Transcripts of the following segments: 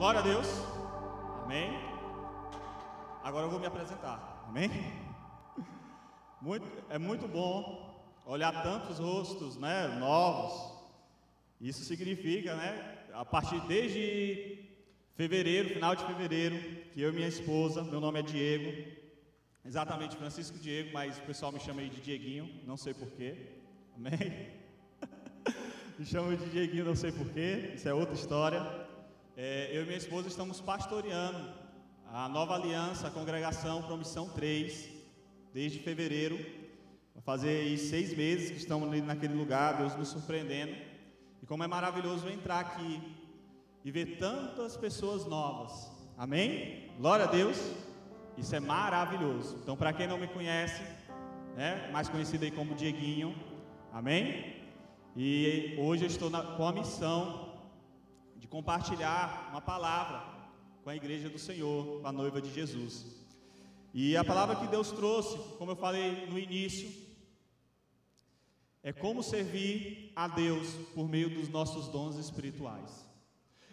Glória a Deus. Amém. Agora eu vou me apresentar. Amém. Muito, é muito bom olhar tantos rostos, né, novos. Isso significa, né, a partir desde fevereiro, final de fevereiro, que eu e minha esposa, meu nome é Diego, exatamente Francisco Diego, mas o pessoal me chama aí de Dieguinho, não sei porquê. Amém. me chama de Dieguinho, não sei porquê. Isso é outra história. É, eu e minha esposa estamos pastoreando a nova aliança, a congregação Promissão 3, desde fevereiro. Vai fazer seis meses que estamos ali naquele lugar, Deus nos surpreendendo. E como é maravilhoso entrar aqui e ver tantas pessoas novas. Amém? Glória a Deus. Isso é maravilhoso. Então, para quem não me conhece, né, mais conhecido aí como Dieguinho, amém? E hoje eu estou na, com a missão compartilhar uma palavra com a igreja do Senhor, com a noiva de Jesus. E a palavra que Deus trouxe, como eu falei no início, é como servir a Deus por meio dos nossos dons espirituais.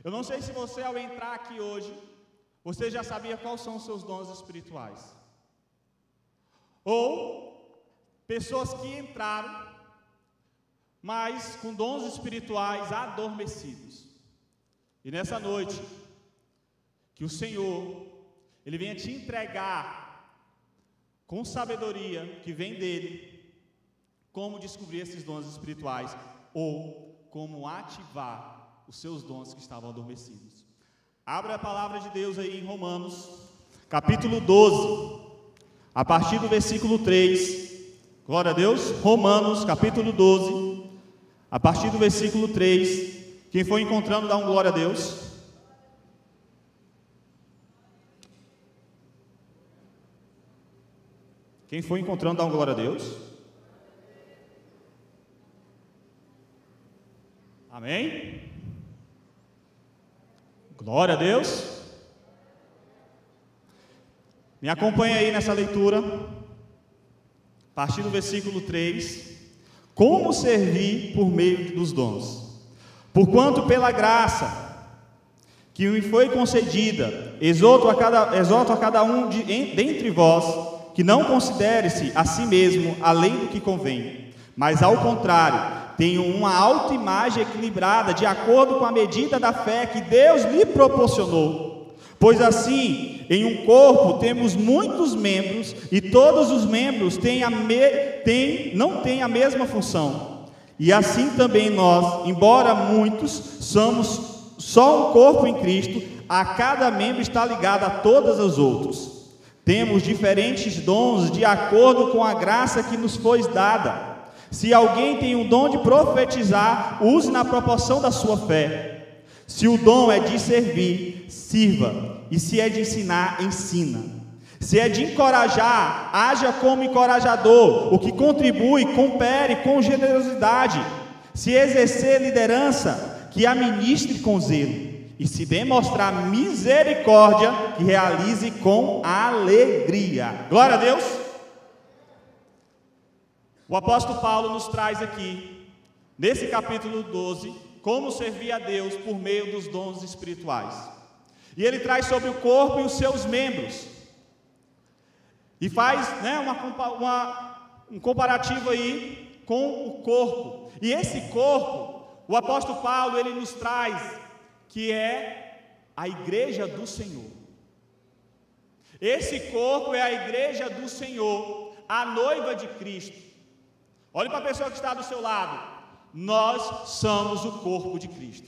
Eu não sei se você, ao entrar aqui hoje, você já sabia quais são os seus dons espirituais. Ou pessoas que entraram, mas com dons espirituais adormecidos. E nessa noite, que o Senhor, Ele venha te entregar com sabedoria que vem dEle, como descobrir esses dons espirituais, ou como ativar os seus dons que estavam adormecidos. Abra a palavra de Deus aí em Romanos, capítulo 12, a partir do versículo 3. Glória a Deus. Romanos, capítulo 12, a partir do versículo 3. Quem foi encontrando, dá um glória a Deus. Quem foi encontrando, dá um glória a Deus. Amém? Glória a Deus. Me acompanha aí nessa leitura, a partir do versículo 3. Como servir por meio dos dons? Porquanto pela graça que me foi concedida, exorto a cada, exorto a cada um de, em, dentre vós que não considere-se a si mesmo além do que convém, mas ao contrário, tenha uma autoimagem equilibrada de acordo com a medida da fé que Deus lhe proporcionou. Pois assim, em um corpo temos muitos membros e todos os membros têm me, têm, não têm a mesma função. E assim também nós, embora muitos, somos só um corpo em Cristo, a cada membro está ligado a todos os outros. Temos diferentes dons de acordo com a graça que nos foi dada. Se alguém tem o dom de profetizar, use na proporção da sua fé. Se o dom é de servir, sirva. E se é de ensinar, ensina. Se é de encorajar, haja como encorajador, o que contribui, compere com generosidade. Se exercer liderança, que administre com zelo. E se demonstrar misericórdia, que realize com alegria. Glória a Deus. O apóstolo Paulo nos traz aqui, nesse capítulo 12, como servir a Deus por meio dos dons espirituais. E ele traz sobre o corpo e os seus membros. E faz né, uma, uma, um comparativo aí com o corpo. E esse corpo, o apóstolo Paulo, ele nos traz que é a igreja do Senhor. Esse corpo é a igreja do Senhor, a noiva de Cristo. Olhe para a pessoa que está do seu lado. Nós somos o corpo de Cristo.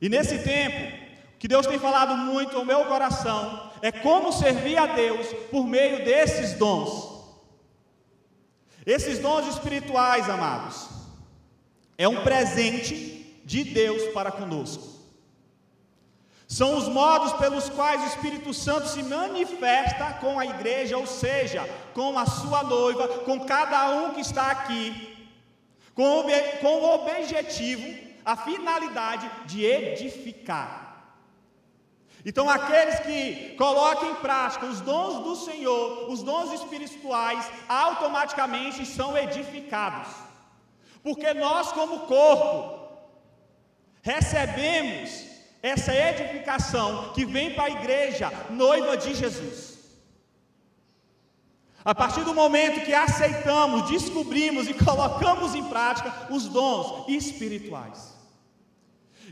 E nesse tempo, que Deus tem falado muito ao meu coração é como servir a Deus por meio desses dons. Esses dons espirituais, amados, é um presente de Deus para conosco. São os modos pelos quais o Espírito Santo se manifesta com a igreja, ou seja, com a sua noiva, com cada um que está aqui, com o, objetivo, a finalidade de edificar. Então, aqueles que colocam em prática os dons do Senhor, os dons espirituais, automaticamente são edificados. Porque nós, como corpo, recebemos essa edificação que vem para a igreja, noiva de Jesus. A partir do momento que aceitamos, descobrimos e colocamos em prática os dons espirituais.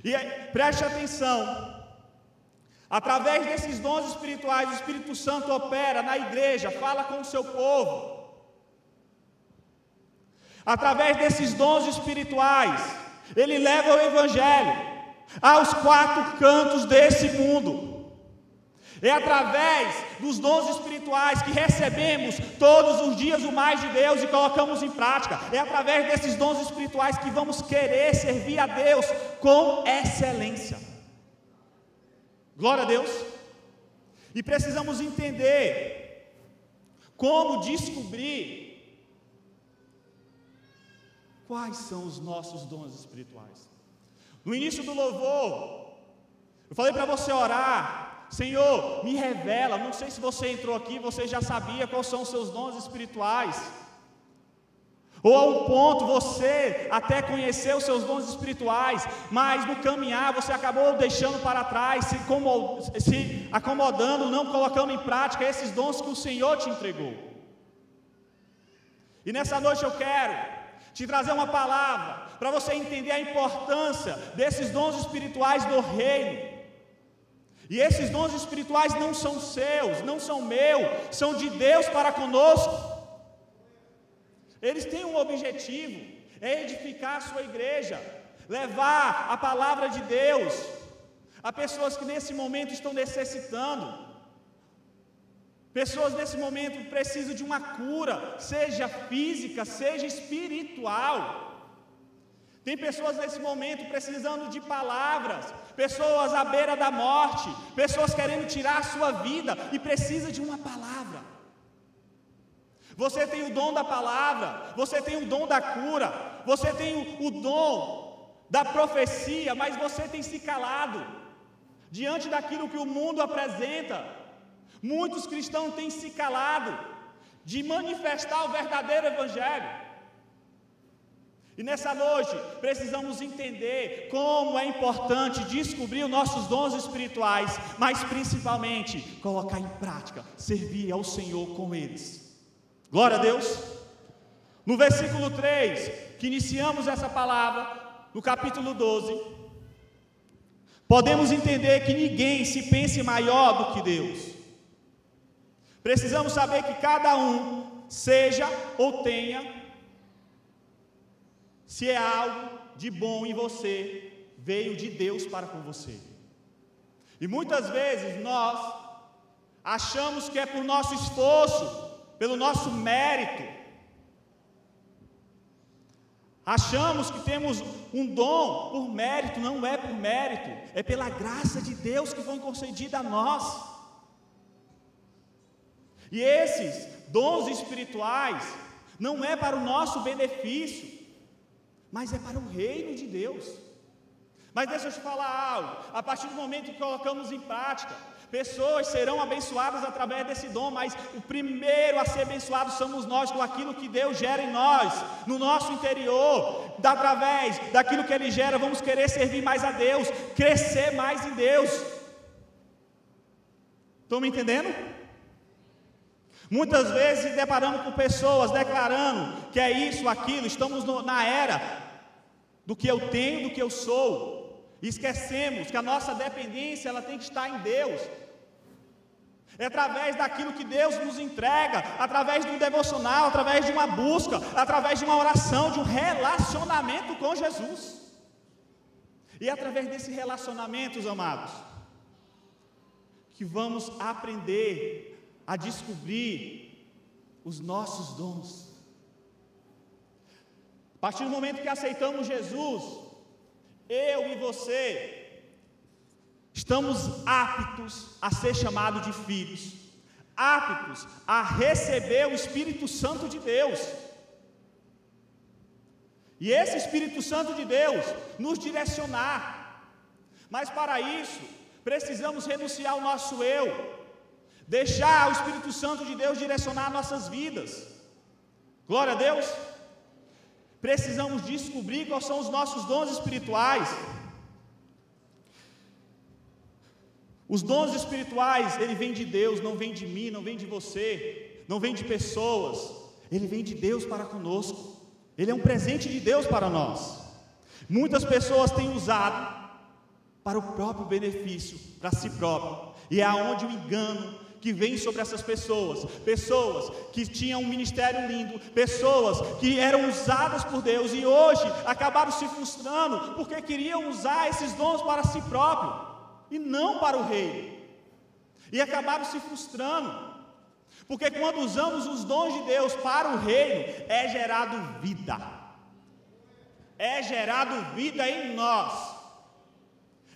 E preste atenção, através desses dons espirituais, o Espírito Santo opera na igreja, fala com o seu povo. Através desses dons espirituais, ele leva o Evangelho aos quatro cantos desse mundo. É através dos dons espirituais que recebemos todos os dias o mais de Deus e colocamos em prática. É através desses dons espirituais que vamos querer servir a Deus com excelência. Glória a Deus. E precisamos entender como descobrir quais são os nossos dons espirituais. No início do louvor, eu falei para você orar Senhor, me revela. Não sei se você entrou aqui, você já sabia quais são os seus dons espirituais. Ou a um ponto você até conheceu os seus dons espirituais, mas no caminhar você acabou deixando para trás, se, se acomodando, não colocando em prática esses dons que o Senhor te entregou. E nessa noite eu quero te trazer uma palavra para você entender a importância desses dons espirituais do reino. E esses dons espirituais não são seus, não são meus, são de Deus para conosco. Eles têm um objetivo: é edificar a sua igreja, levar a palavra de Deus a pessoas que nesse momento estão necessitando. Pessoas nesse momento precisam de uma cura, seja física, seja espiritual. Tem pessoas nesse momento precisando de palavras, pessoas à beira da morte, pessoas querendo tirar a sua vida e precisa de uma palavra. Você tem o dom da palavra, você tem o dom da cura, você tem o, dom da profecia, mas você tem se calado diante daquilo que o mundo apresenta. Muitos cristãos têm se calado de manifestar o verdadeiro evangelho. E nessa noite precisamos entender como é importante descobrir os nossos dons espirituais, mas principalmente colocar em prática, servir ao Senhor com eles. Glória a Deus. No versículo 3, que iniciamos essa palavra, no capítulo 12, podemos entender que ninguém se pense maior do que Deus. Precisamos saber que cada um seja ou tenha se é algo de bom em você, veio de Deus para com você. E muitas vezes nós achamos que é por nosso esforço, pelo nosso mérito, Achamos que temos um dom por mérito, não é por mérito, é pela graça de Deus que foi concedida a nós. E esses dons espirituais não é para o nosso benefício, mas é para o reino de Deus. Mas deixa eu te falar algo: a partir do momento que colocamos em prática, pessoas serão abençoadas através desse dom, mas o primeiro a ser abençoado somos nós, com aquilo que Deus gera em nós, no nosso interior, através daquilo que Ele gera, vamos querer servir mais a Deus, crescer mais em Deus. Estão me entendendo? Muitas vezes deparamos com pessoas declarando que é isso, aquilo, estamos no, na era do que eu tenho, do que eu sou. Esquecemos que a nossa dependência ela tem que estar em Deus. É através daquilo que Deus nos entrega, através de um devocional, através de uma busca, através de uma oração, de um relacionamento com Jesus. E é através desse relacionamento, amados, que vamos aprender a descobrir os nossos dons. A partir do momento que aceitamos Jesus, eu e você, estamos aptos a ser chamados de filhos, aptos a receber o Espírito Santo de Deus. E esse Espírito Santo de Deus nos direcionar. Mas para isso, precisamos renunciar ao nosso eu, Deixar o Espírito Santo de Deus direcionar nossas vidas. Glória a Deus. Precisamos descobrir quais são os nossos dons espirituais. Os dons espirituais, ele vem de Deus, não vem de mim, não vem de você, não vem de pessoas. Ele vem de Deus para conosco. Ele é um presente de Deus para nós. Muitas pessoas têm usado para o próprio benefício, para si próprio. E é aonde o engano que vem sobre essas pessoas, pessoas que tinham um ministério lindo, pessoas que eram usadas por Deus e hoje acabaram se frustrando porque queriam usar esses dons para si próprio e não para o rei. E acabaram se frustrando. Porque quando usamos os dons de Deus para o reino, é gerado vida. É gerado vida em nós.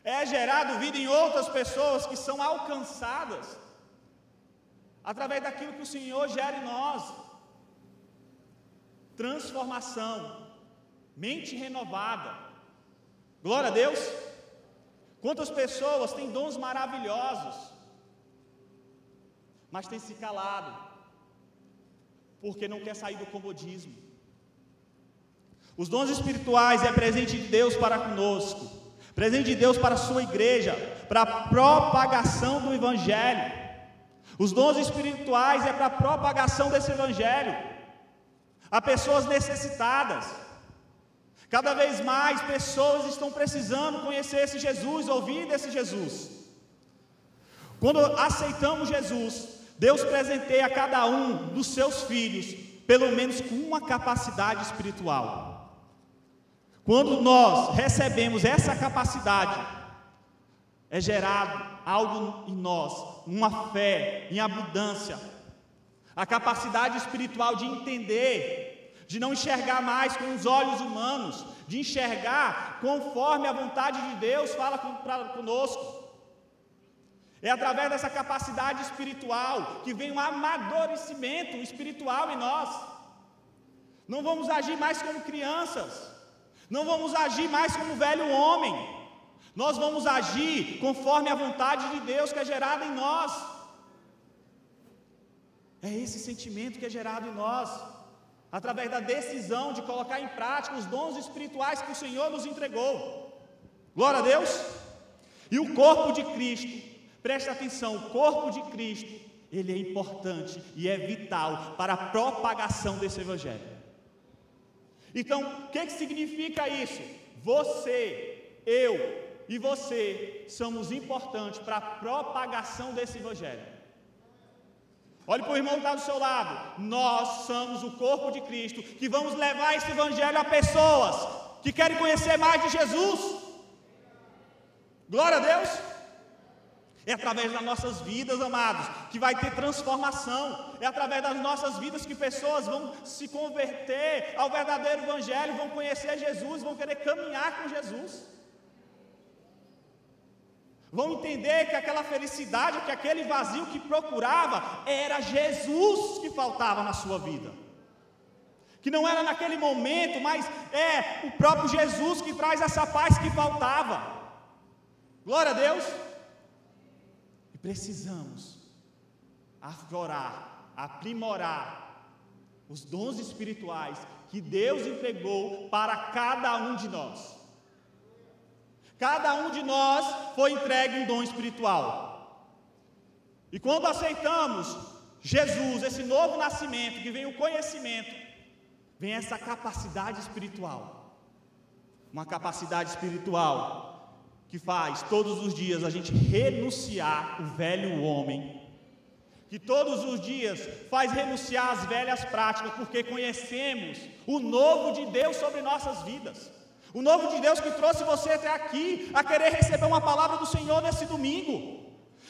É gerado vida em outras pessoas que são alcançadas através daquilo que o Senhor gera em nós. Transformação, mente renovada. Glória a Deus. Quantas pessoas têm dons maravilhosos, mas têm se calado, porque não quer sair do comodismo. Os dons espirituais é presente de Deus para conosco, presente de Deus para a sua igreja, para a propagação do Evangelho. Os dons espirituais é para a propagação desse Evangelho a pessoas necessitadas. Cada vez mais pessoas estão precisando conhecer esse Jesus, ouvir desse Jesus. Quando aceitamos Jesus, Deus presenteia a cada um dos seus filhos, pelo menos com uma capacidade espiritual. Quando nós recebemos essa capacidade, é gerado algo em nós, uma fé em abundância, a capacidade espiritual de entender de não enxergar mais com os olhos humanos, de enxergar conforme a vontade de Deus fala conosco. É através dessa capacidade espiritual que vem um amadurecimento espiritual em nós. Não vamos agir mais como crianças, não vamos agir mais como velho homem, nós vamos agir conforme a vontade de Deus que é gerada em nós. É esse sentimento que é gerado em nós através da decisão de colocar em prática os dons espirituais que o Senhor nos entregou. Glória a Deus! E o corpo de Cristo, preste atenção, o corpo de Cristo, ele é importante e é vital para a propagação desse evangelho. Então, o que, que significa isso? Você, eu e você somos importantes para a propagação desse evangelho. Olhe para o irmão que está do seu lado. Nós somos o corpo de Cristo que vamos levar esse evangelho a pessoas que querem conhecer mais de Jesus. Glória a Deus. É através das nossas vidas, amados, que vai ter transformação. É através das nossas vidas que pessoas vão se converter ao verdadeiro Evangelho, vão conhecer Jesus, vão querer caminhar com Jesus. Vão entender que aquela felicidade, que aquele vazio que procurava, era Jesus que faltava na sua vida. Que não era naquele momento, mas é o próprio Jesus que traz essa paz que faltava. Glória a Deus. E precisamos aflorar, aprimorar os dons espirituais que Deus entregou para cada um de nós. Cada um de nós foi entregue um dom espiritual. E quando aceitamos Jesus, esse novo nascimento, que vem o conhecimento, vem essa capacidade espiritual. Uma capacidade espiritual que faz todos os dias a gente renunciar o velho homem. Que todos os dias faz renunciar as velhas práticas, porque conhecemos o novo de Deus sobre nossas vidas. O novo de Deus que trouxe você até aqui, a querer receber uma palavra do Senhor nesse domingo.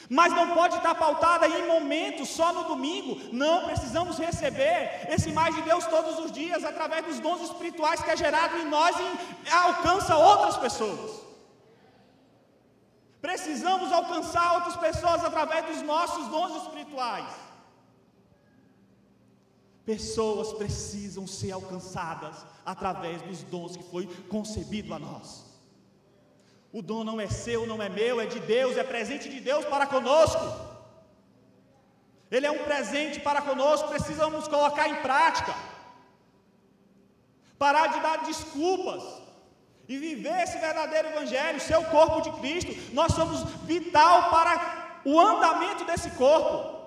Mas não pode estar pautada em momentos, só no domingo. Não, precisamos receber esse mais de Deus todos os dias, através dos dons espirituais que é gerado em nós e alcança outras pessoas. Precisamos alcançar outras pessoas através dos nossos dons espirituais. Pessoas precisam ser alcançadas através dos dons que foi concebido a nós. O dom não é seu, não é meu, é de Deus, é presente de Deus para conosco. Ele é um presente para conosco, precisamos colocar em prática. Parar de dar desculpas e viver esse verdadeiro evangelho, ser o corpo de Cristo, nós somos vital para o andamento desse corpo.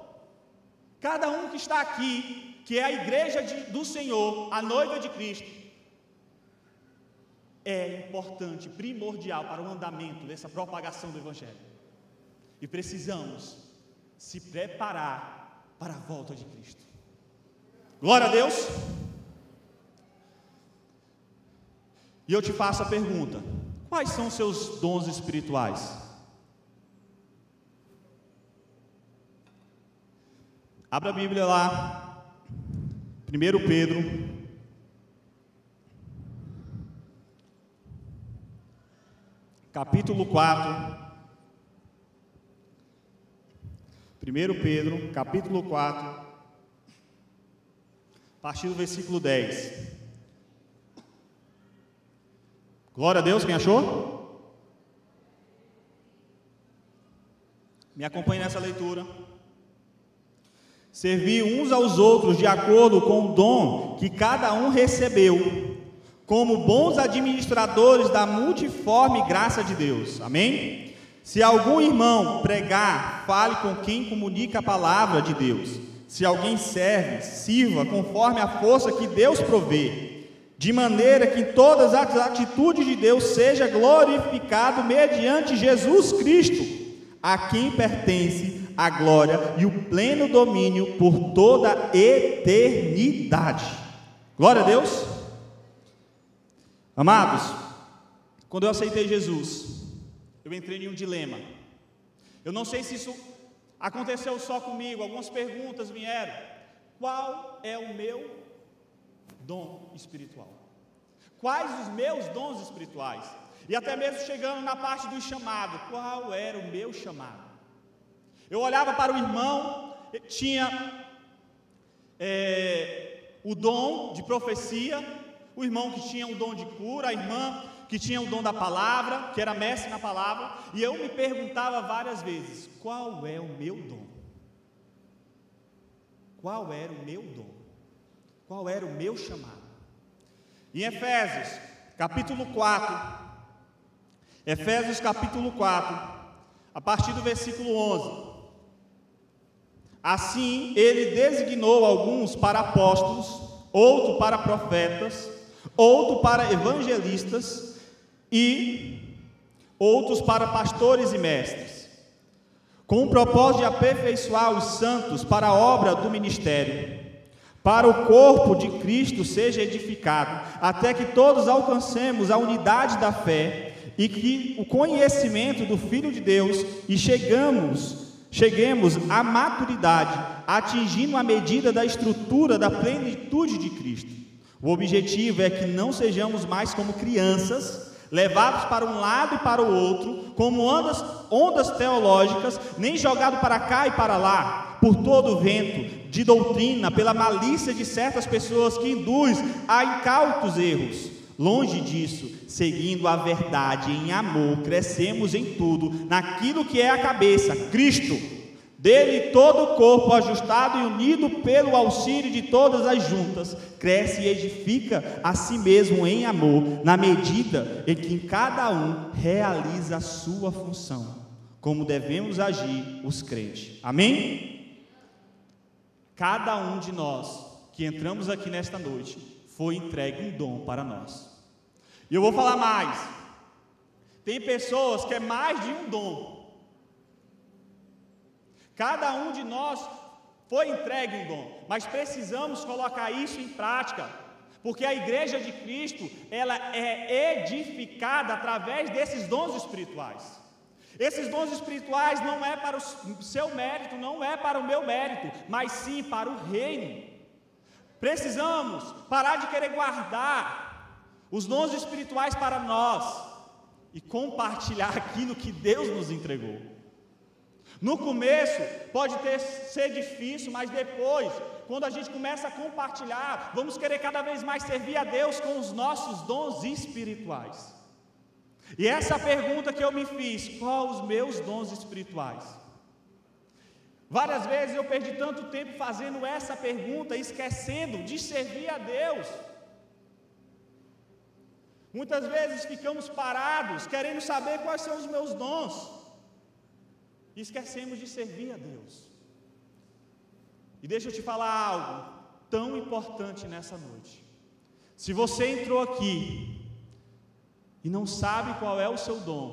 Cada um que está aqui, que é a igreja de, do Senhor, a noiva de Cristo, é importante, primordial para o andamento dessa propagação do Evangelho. E precisamos se preparar para a volta de Cristo. Glória a Deus. E eu te faço a pergunta: quais são os seus dons espirituais? Abra a Bíblia lá, 1 Pedro, capítulo 4. 1 Pedro, capítulo 4, a partir do versículo 10. Glória a Deus, quem achou? Me acompanhe nessa leitura. Servir uns aos outros de acordo com o dom que cada um recebeu, como bons administradores da multiforme graça de Deus. Amém? Se algum irmão pregar, fale com quem comunica a palavra de Deus. Se alguém serve, sirva conforme a força que Deus provê, de maneira que em todas as atitudes de Deus seja glorificado mediante Jesus Cristo, a quem pertence a glória e o pleno domínio por toda a eternidade. Glória a Deus. Amados, quando eu aceitei Jesus, eu entrei em um dilema. Eu não sei se isso aconteceu só comigo, algumas perguntas vieram. Qual é o meu dom espiritual? Quais os meus dons espirituais? E até mesmo chegando na parte do chamado, qual era o meu chamado? Eu olhava para o irmão, tinha é, o dom de profecia, o irmão que tinha o dom de cura, a irmã que tinha o dom da palavra, que era mestre na palavra, e eu me perguntava várias vezes: qual é o meu dom? Qual era o meu dom? Qual era o meu chamado? Em Efésios, capítulo 4, Efésios capítulo 4, a partir do versículo 11. Assim, ele designou alguns para apóstolos, outro para profetas, outro para evangelistas e outros para pastores e mestres, com o propósito de aperfeiçoar os santos para a obra do ministério, para o corpo de Cristo seja edificado, até que todos alcancemos a unidade da fé e que o conhecimento do Filho de Deus e chegamos cheguemos à maturidade, atingindo a medida da estrutura da plenitude de Cristo. O objetivo é que não sejamos mais como crianças, levados para um lado e para o outro, como ondas, ondas teológicas, nem jogados para cá e para lá, por todo o vento de doutrina, pela malícia de certas pessoas que induz a incautos erros. Longe disso, seguindo a verdade em amor, crescemos em tudo, naquilo que é a cabeça, Cristo. Dele todo o corpo, ajustado e unido pelo auxílio de todas as juntas, cresce e edifica a si mesmo em amor, na medida em que cada um realiza a sua função, como devemos agir os crentes. Amém? Cada um de nós que entramos aqui nesta noite foi entregue um dom para nós. E eu vou falar mais. Tem pessoas que é mais de um dom. Cada um de nós foi entregue um dom, mas precisamos colocar isso em prática, porque a igreja de Cristo, ela é edificada através desses dons espirituais. Esses dons espirituais não é para o seu mérito, não é para o meu mérito, mas sim para o reino. Precisamos parar de querer guardar os dons espirituais para nós e compartilhar aquilo que Deus nos entregou. No começo pode ter, ser difícil, mas depois, quando a gente começa a compartilhar, vamos querer cada vez mais servir a Deus com os nossos dons espirituais. E essa pergunta que eu me fiz: qual os meus dons espirituais? Várias vezes eu perdi tanto tempo fazendo essa pergunta, esquecendo de servir a Deus. Muitas vezes ficamos parados, querendo saber quais são os meus dons, e esquecemos de servir a Deus. E deixa eu te falar algo tão importante nessa noite. Se você entrou aqui e não sabe qual é o seu dom,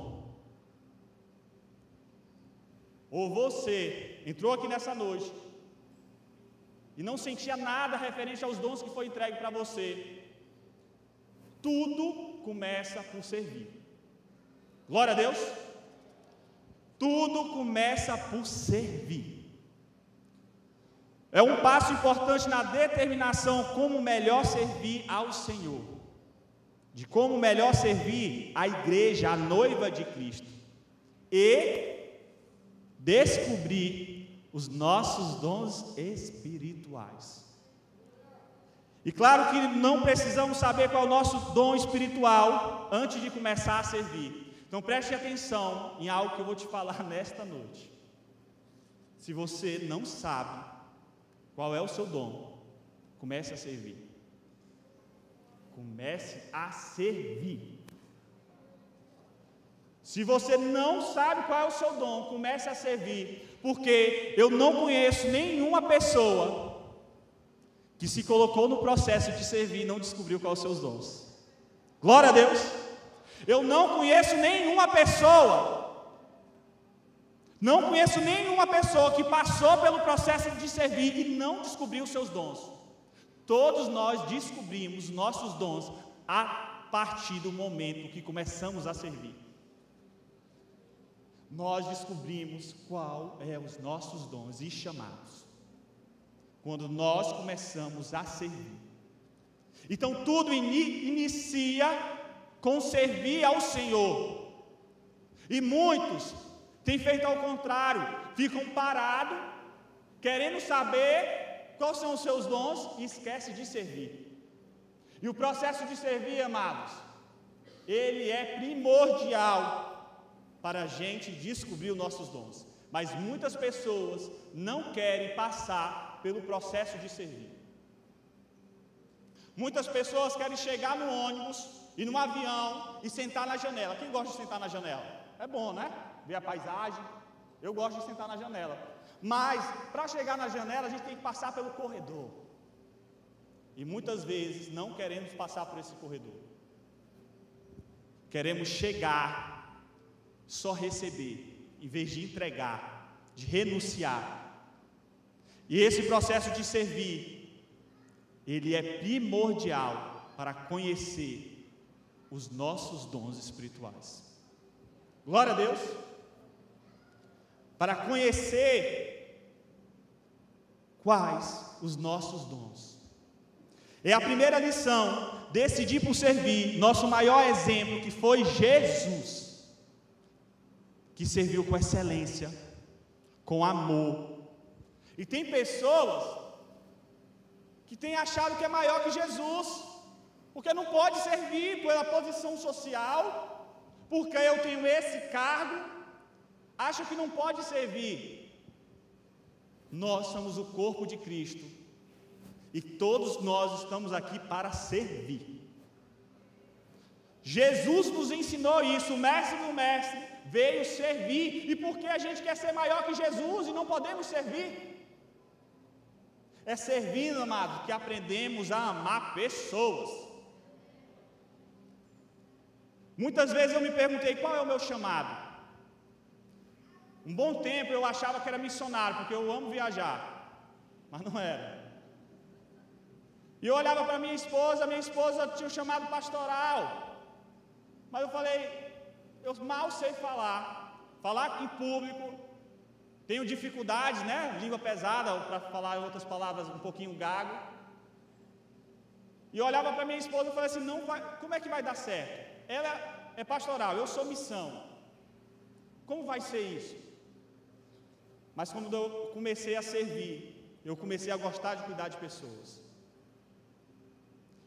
ou você entrou aqui nessa noite e não sentia nada referente aos dons que foi entregue para você, tudo começa por servir. Glória a Deus. Tudo começa por servir. É um passo importante na determinação como melhor servir ao Senhor, de como melhor servir a igreja, a noiva de Cristo, e descobrir os nossos dons espirituais. E claro que não precisamos saber qual é o nosso dom espiritual antes de começar a servir. Então preste atenção em algo que eu vou te falar nesta noite. Se você não sabe qual é o seu dom, comece a servir. Comece a servir. Se você não sabe qual é o seu dom, comece a servir, porque eu não conheço nenhuma pessoa que se colocou no processo de servir e não descobriu quais os dons. Glória a Deus. Eu não conheço nenhuma pessoa, não conheço nenhuma pessoa que passou pelo processo de servir e não descobriu os seus dons. Todos nós descobrimos nossos dons a partir do momento que começamos a servir. Nós descobrimos qual é os nossos dons e chamados quando nós começamos a servir. Então tudo ini inicia com servir ao Senhor. E muitos têm feito ao contrário, ficam parados, querendo saber quais são os seus dons e esquece de servir. E o processo de servir, amados, ele é primordial para a gente descobrir os nossos dons. Mas muitas pessoas não querem passar pelo processo de servir. Muitas pessoas querem chegar no ônibus e no avião e sentar na janela. Quem gosta de sentar na janela? É bom, né? Ver a paisagem. Eu gosto de sentar na janela. Mas para chegar na janela a gente tem que passar pelo corredor. E muitas vezes não queremos passar por esse corredor. Queremos chegar, só receber, em vez de entregar, de renunciar e esse processo de servir, ele é primordial para conhecer os nossos dons espirituais. Glória a Deus. Para conhecer quais os nossos dons. É a primeira lição, decidir por servir, nosso maior exemplo que foi Jesus, que serviu com excelência, com amor, e tem pessoas que têm achado que é maior que Jesus, porque não pode servir pela posição social, porque eu tenho esse cargo, acha que não pode servir. Nós somos o corpo de Cristo e todos nós estamos aqui para servir. Jesus nos ensinou isso, o mestre do mestre veio servir, e porque a gente quer ser maior que Jesus e não podemos servir? É servindo, amado, que aprendemos a amar pessoas. Muitas vezes eu me perguntei qual é o meu chamado. Um bom tempo eu achava que era missionário, porque eu amo viajar, mas não era. E eu olhava para minha esposa, minha esposa tinha um chamado pastoral, mas eu falei, eu mal sei falar, falar em público, tenho dificuldades, né? Língua pesada, para falar outras palavras um pouquinho gago. E olhava para minha esposa e falei assim: não vai, como é que vai dar certo? Ela é pastoral, eu sou missão. Como vai ser isso? Mas quando eu comecei a servir, eu comecei a gostar de cuidar de pessoas.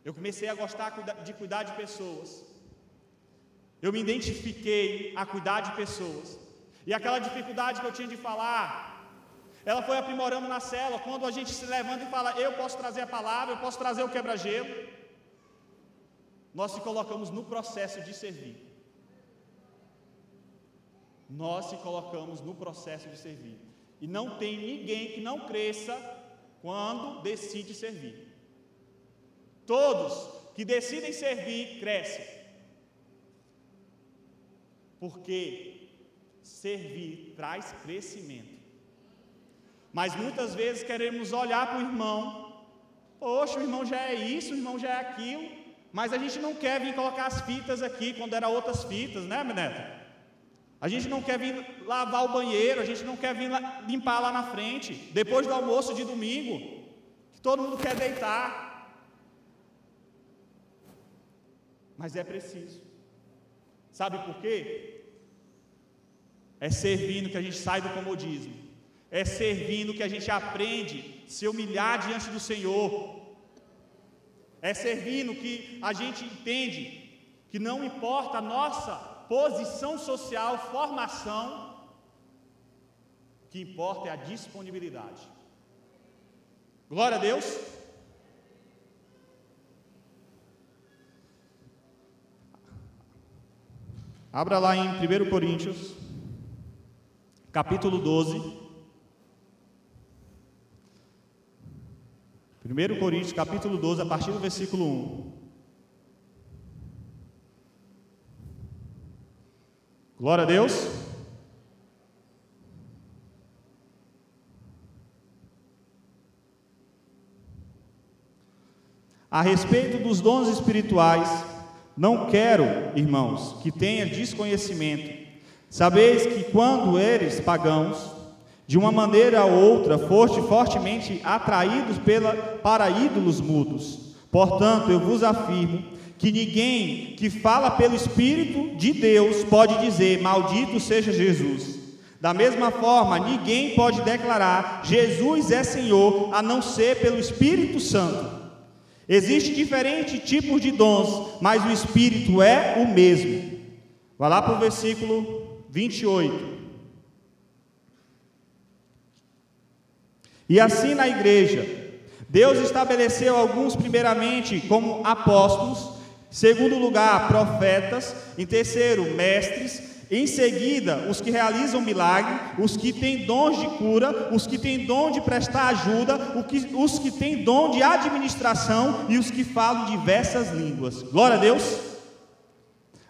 Eu comecei a gostar de cuidar de pessoas. Eu me identifiquei a cuidar de pessoas. E aquela dificuldade que eu tinha de falar, ela foi aprimorando na cela. Quando a gente se levanta e fala, eu posso trazer a palavra, eu posso trazer o quebra-gelo. nós se colocamos no processo de servir. Nós se colocamos no processo de servir. E não tem ninguém que não cresça quando decide servir. Todos que decidem servir crescem. Porque servir traz crescimento. Mas muitas vezes queremos olhar para o irmão, poxa, o irmão já é isso, o irmão já é aquilo, mas a gente não quer vir colocar as fitas aqui quando era outras fitas, né, Neto? A gente não quer vir lavar o banheiro, a gente não quer vir limpar lá na frente, depois do almoço de domingo, que todo mundo quer deitar. Mas é preciso. Sabe por quê? É servindo que a gente sai do comodismo. É servindo que a gente aprende a se humilhar diante do Senhor. É servindo que a gente entende que não importa a nossa posição social, formação, o que importa é a disponibilidade. Glória a Deus. Abra lá em 1 Coríntios, capítulo 12. 1 Coríntios, capítulo 12, a partir do versículo 1. Glória a Deus. A respeito dos dons espirituais, não quero, irmãos, que tenha desconhecimento. Sabeis que quando eres pagãos, de uma maneira ou outra, foste fortemente atraídos pela, para ídolos mudos. Portanto, eu vos afirmo que ninguém que fala pelo Espírito de Deus pode dizer: Maldito seja Jesus. Da mesma forma, ninguém pode declarar: Jesus é Senhor, a não ser pelo Espírito Santo. Existem diferentes tipos de dons, mas o Espírito é o mesmo. Vai lá para o versículo 28. E assim na igreja, Deus estabeleceu alguns primeiramente como apóstolos, segundo lugar, profetas, em terceiro, mestres, em seguida, os que realizam milagre, os que têm dons de cura, os que têm dom de prestar ajuda, os que têm dom de administração e os que falam diversas línguas. Glória a Deus.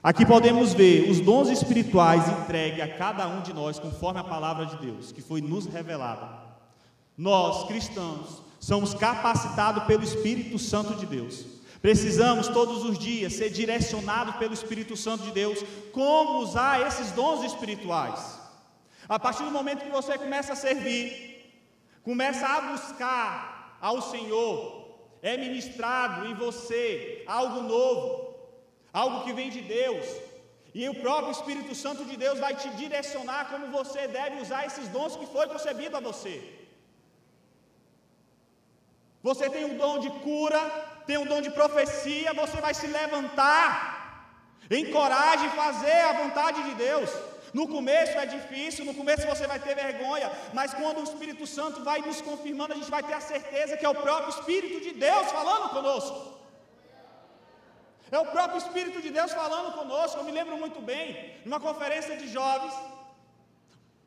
Aqui podemos ver os dons espirituais entregues a cada um de nós, conforme a palavra de Deus, que foi nos revelada. Nós, cristãos, somos capacitados pelo Espírito Santo de Deus Precisamos todos os dias ser direcionados pelo Espírito Santo de Deus como usar esses dons espirituais. A partir do momento que você começa a servir, começa a buscar ao Senhor, é ministrado em você algo novo, algo que vem de Deus, e o próprio Espírito Santo de Deus vai te direcionar como você deve usar esses dons que foi concebido a você. Você tem o dom de cura, tem um dom de profecia, você vai se levantar, encoraje fazer a vontade de Deus. No começo é difícil, no começo você vai ter vergonha, mas quando o Espírito Santo vai nos confirmando, a gente vai ter a certeza que é o próprio Espírito de Deus falando conosco. É o próprio Espírito de Deus falando conosco. Eu me lembro muito bem, numa conferência de jovens,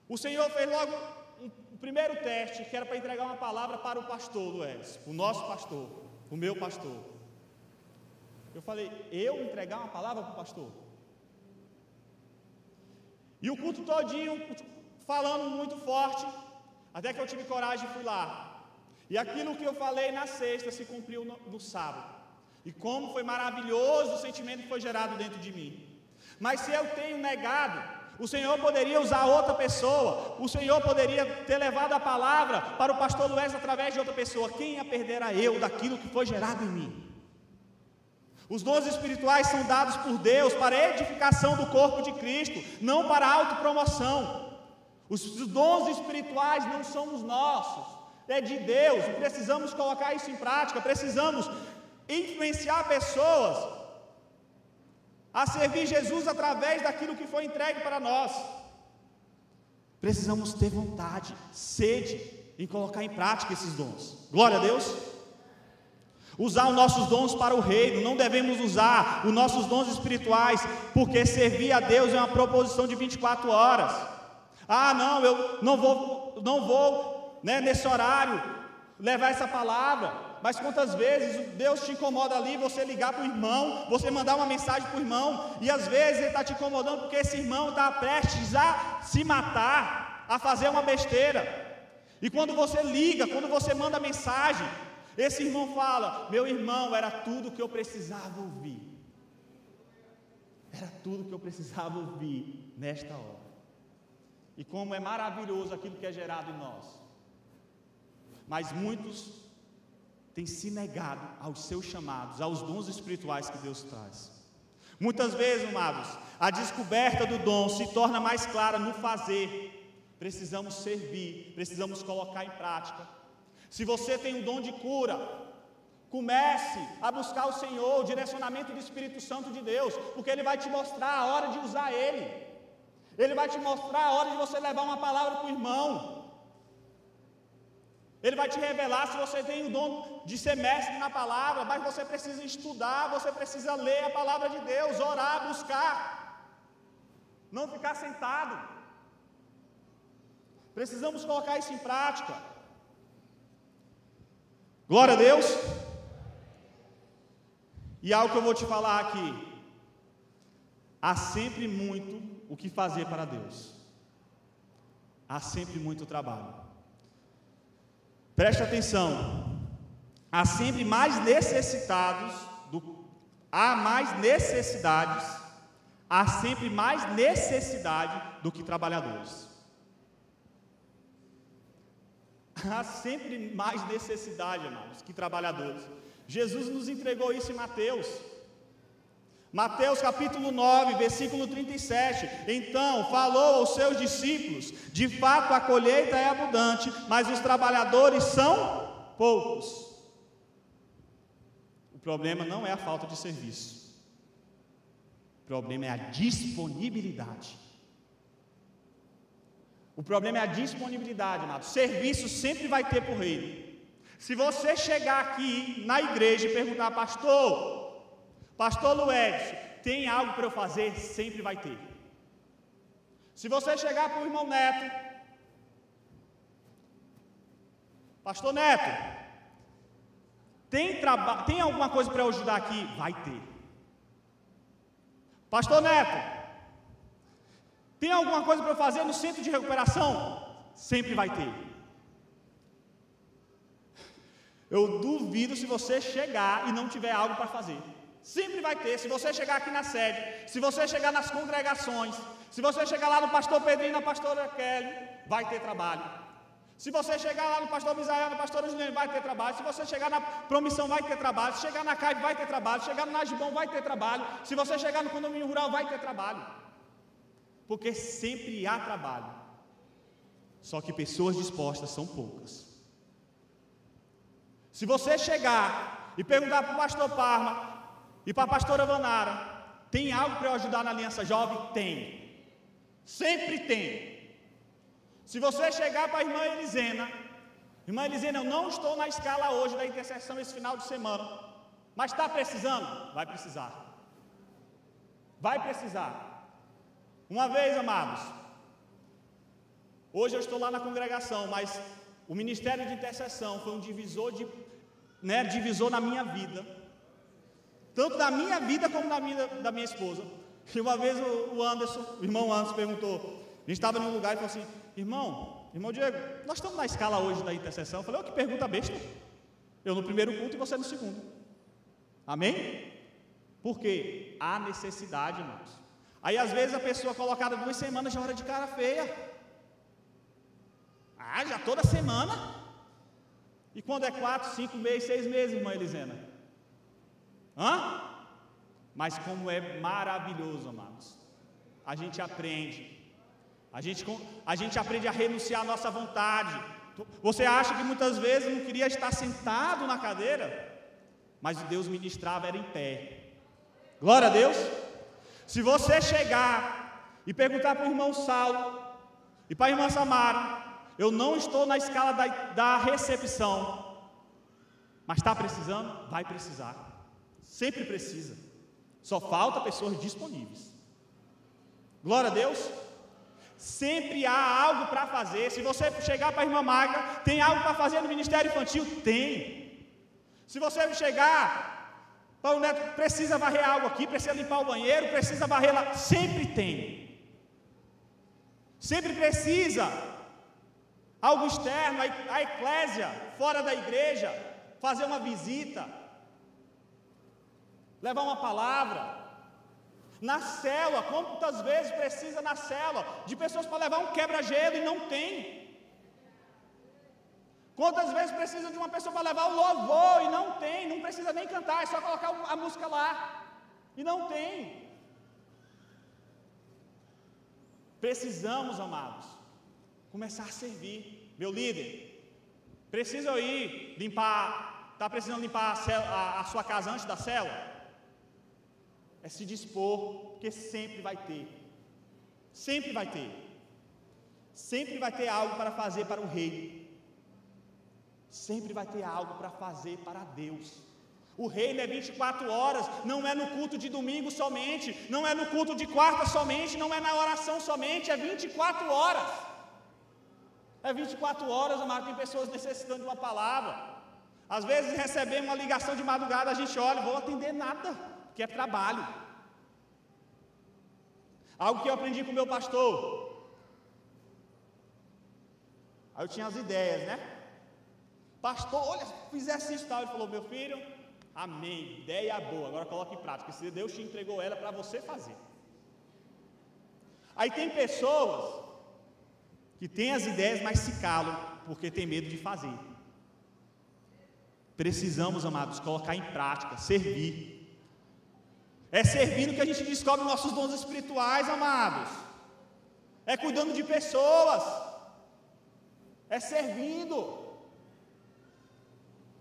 o Senhor fez logo um, o primeiro teste, que era para entregar uma palavra para o pastor Luiz, o nosso pastor o meu pastor. Eu falei, eu entregar uma palavra para o pastor? E o culto todinho falando muito forte, até que eu tive coragem e fui lá. E aquilo que eu falei na sexta se cumpriu no, no sábado. E como foi maravilhoso o sentimento que foi gerado dentro de mim. Mas se eu tenho negado, o Senhor poderia usar outra pessoa, o Senhor poderia ter levado a palavra para o pastor Luiz através de outra pessoa. Quem a eu daquilo que foi gerado em mim? Os dons espirituais são dados por Deus para edificação do corpo de Cristo, não para autopromoção. Os dons espirituais não são os nossos, é de Deus. Precisamos colocar isso em prática, precisamos influenciar pessoas a servir Jesus através daquilo que foi entregue para nós. Precisamos ter vontade, sede em colocar em prática esses dons. Glória a Deus. Usar os nossos dons para o reino, não devemos usar os nossos dons espirituais, porque servir a Deus é uma proposição de 24 horas. Ah, não, eu não vou, não vou né, nesse horário levar essa palavra. Mas quantas vezes Deus te incomoda ali, você ligar para o irmão, você mandar uma mensagem para o irmão, e às vezes ele está te incomodando porque esse irmão está prestes a se matar, a fazer uma besteira. E quando você liga, quando você manda mensagem, esse irmão fala: Meu irmão, era tudo que eu precisava ouvir. Era tudo que eu precisava ouvir nesta hora. E como é maravilhoso aquilo que é gerado em nós. Mas muitos têm se negado aos seus chamados, aos dons espirituais que Deus traz. Muitas vezes, amados, a descoberta do dom se torna mais clara no fazer. Precisamos servir, precisamos colocar em prática. Se você tem um dom de cura, comece a buscar o Senhor, o direcionamento do Espírito Santo de Deus, porque Ele vai te mostrar a hora de usar Ele. Ele vai te mostrar a hora de você levar uma palavra para o irmão. Ele vai te revelar se você tem o dom de ser mestre na palavra, mas você precisa estudar, você precisa ler a palavra de Deus, orar, buscar. Não ficar sentado. Precisamos colocar isso em prática. Glória a Deus. E algo que eu vou te falar aqui. Há sempre muito o que fazer para Deus. Há sempre muito trabalho. Preste atenção. Há sempre mais necessitados do, há mais necessidades, há sempre mais necessidade do que trabalhadores. há sempre mais necessidade, amados, que trabalhadores. Jesus nos entregou isso em Mateus. Mateus capítulo 9, versículo 37. Então falou aos seus discípulos: De fato a colheita é abundante, mas os trabalhadores são poucos. O problema não é a falta de serviço, o problema é a disponibilidade. O problema é a disponibilidade, amado. Serviço sempre vai ter por reino. Se você chegar aqui na igreja e perguntar, pastor, pastor Luiz, tem algo para eu fazer? Sempre vai ter. Se você chegar para o irmão Neto, pastor Neto, tem, tem alguma coisa para eu ajudar aqui? Vai ter. Pastor Neto, tem alguma coisa para fazer no centro de recuperação? Sempre vai ter. Eu duvido se você chegar e não tiver algo para fazer. Sempre vai ter. Se você chegar aqui na sede, se você chegar nas congregações, se você chegar lá no pastor Pedrinho, na pastora Kelly, vai ter trabalho. Se você chegar lá no pastor Misael, na pastora Juliane, vai ter trabalho. Se você chegar na promissão, vai ter trabalho. Se chegar na CAIB, vai ter trabalho. Se chegar no Najibom, vai ter trabalho. Se você chegar no condomínio rural, vai ter trabalho porque sempre há trabalho. Só que pessoas dispostas são poucas. Se você chegar e perguntar para o pastor Parma e para a pastora Vanara, tem algo para eu ajudar na Aliança Jovem? Tem. Sempre tem. Se você chegar para a irmã Elisena, irmã Elisena, eu não estou na escala hoje da intercessão esse final de semana, mas está precisando? Vai precisar. Vai precisar. Uma vez, amados, hoje eu estou lá na congregação, mas o ministério de intercessão foi um divisor de, né, divisor na minha vida, tanto da minha vida como da minha, da minha esposa. E uma vez o Anderson, o irmão Anderson perguntou, a gente estava num lugar e falou assim, irmão, irmão Diego, nós estamos na escala hoje da intercessão. Eu falei, oh, que pergunta besta. Eu no primeiro culto e você no segundo. Amém? Porque há necessidade, irmãos. Aí às vezes a pessoa colocada duas semanas já hora de cara feia. Ah, já toda semana. E quando é quatro, cinco meses, seis meses, irmã Elisena? Hã? Mas como é maravilhoso, amados. A gente aprende. A gente, a gente aprende a renunciar à nossa vontade. Você acha que muitas vezes não queria estar sentado na cadeira? Mas Deus ministrava era em pé. Glória a Deus. Se você chegar e perguntar para o irmão Saulo e para a irmã Samara, eu não estou na escala da, da recepção. Mas está precisando? Vai precisar. Sempre precisa. Só falta pessoas disponíveis. Glória a Deus. Sempre há algo para fazer. Se você chegar para a irmã Magra, tem algo para fazer no ministério infantil? Tem. Se você chegar para o neto, precisa varrer algo aqui, precisa limpar o banheiro, precisa varrer lá. Sempre tem. Sempre precisa. Algo externo, a eclésia, fora da igreja, fazer uma visita, levar uma palavra. Na célula, quantas vezes precisa na célula de pessoas para levar um quebra-gelo e não tem? Quantas vezes precisa de uma pessoa para levar o louvor e não tem? Não precisa nem cantar, é só colocar a música lá. E não tem. Precisamos, amados, começar a servir. Meu líder, precisa eu ir limpar, está precisando limpar a, célula, a, a sua casa antes da célula? É se dispor, porque sempre vai ter. Sempre vai ter. Sempre vai ter algo para fazer para o rei. Sempre vai ter algo para fazer para Deus. O reino é 24 horas, não é no culto de domingo somente, não é no culto de quarta somente, não é na oração somente, é 24 horas. É 24 horas, amado, tem pessoas necessitando de uma palavra. Às vezes recebemos uma ligação de madrugada, a gente olha, vou atender nada que é trabalho. Algo que eu aprendi com o meu pastor. Aí eu tinha as ideias, né? Pastor, olha, fizesse isso tal. Ele falou, meu filho, amém, ideia boa, agora coloque em prática. Se Deus te entregou ela para você fazer. Aí tem pessoas que têm as ideias, mas se calam porque tem medo de fazer. Precisamos, amados, colocar em prática, servir. É servindo que a gente descobre nossos dons espirituais, amados. É cuidando de pessoas. É servindo.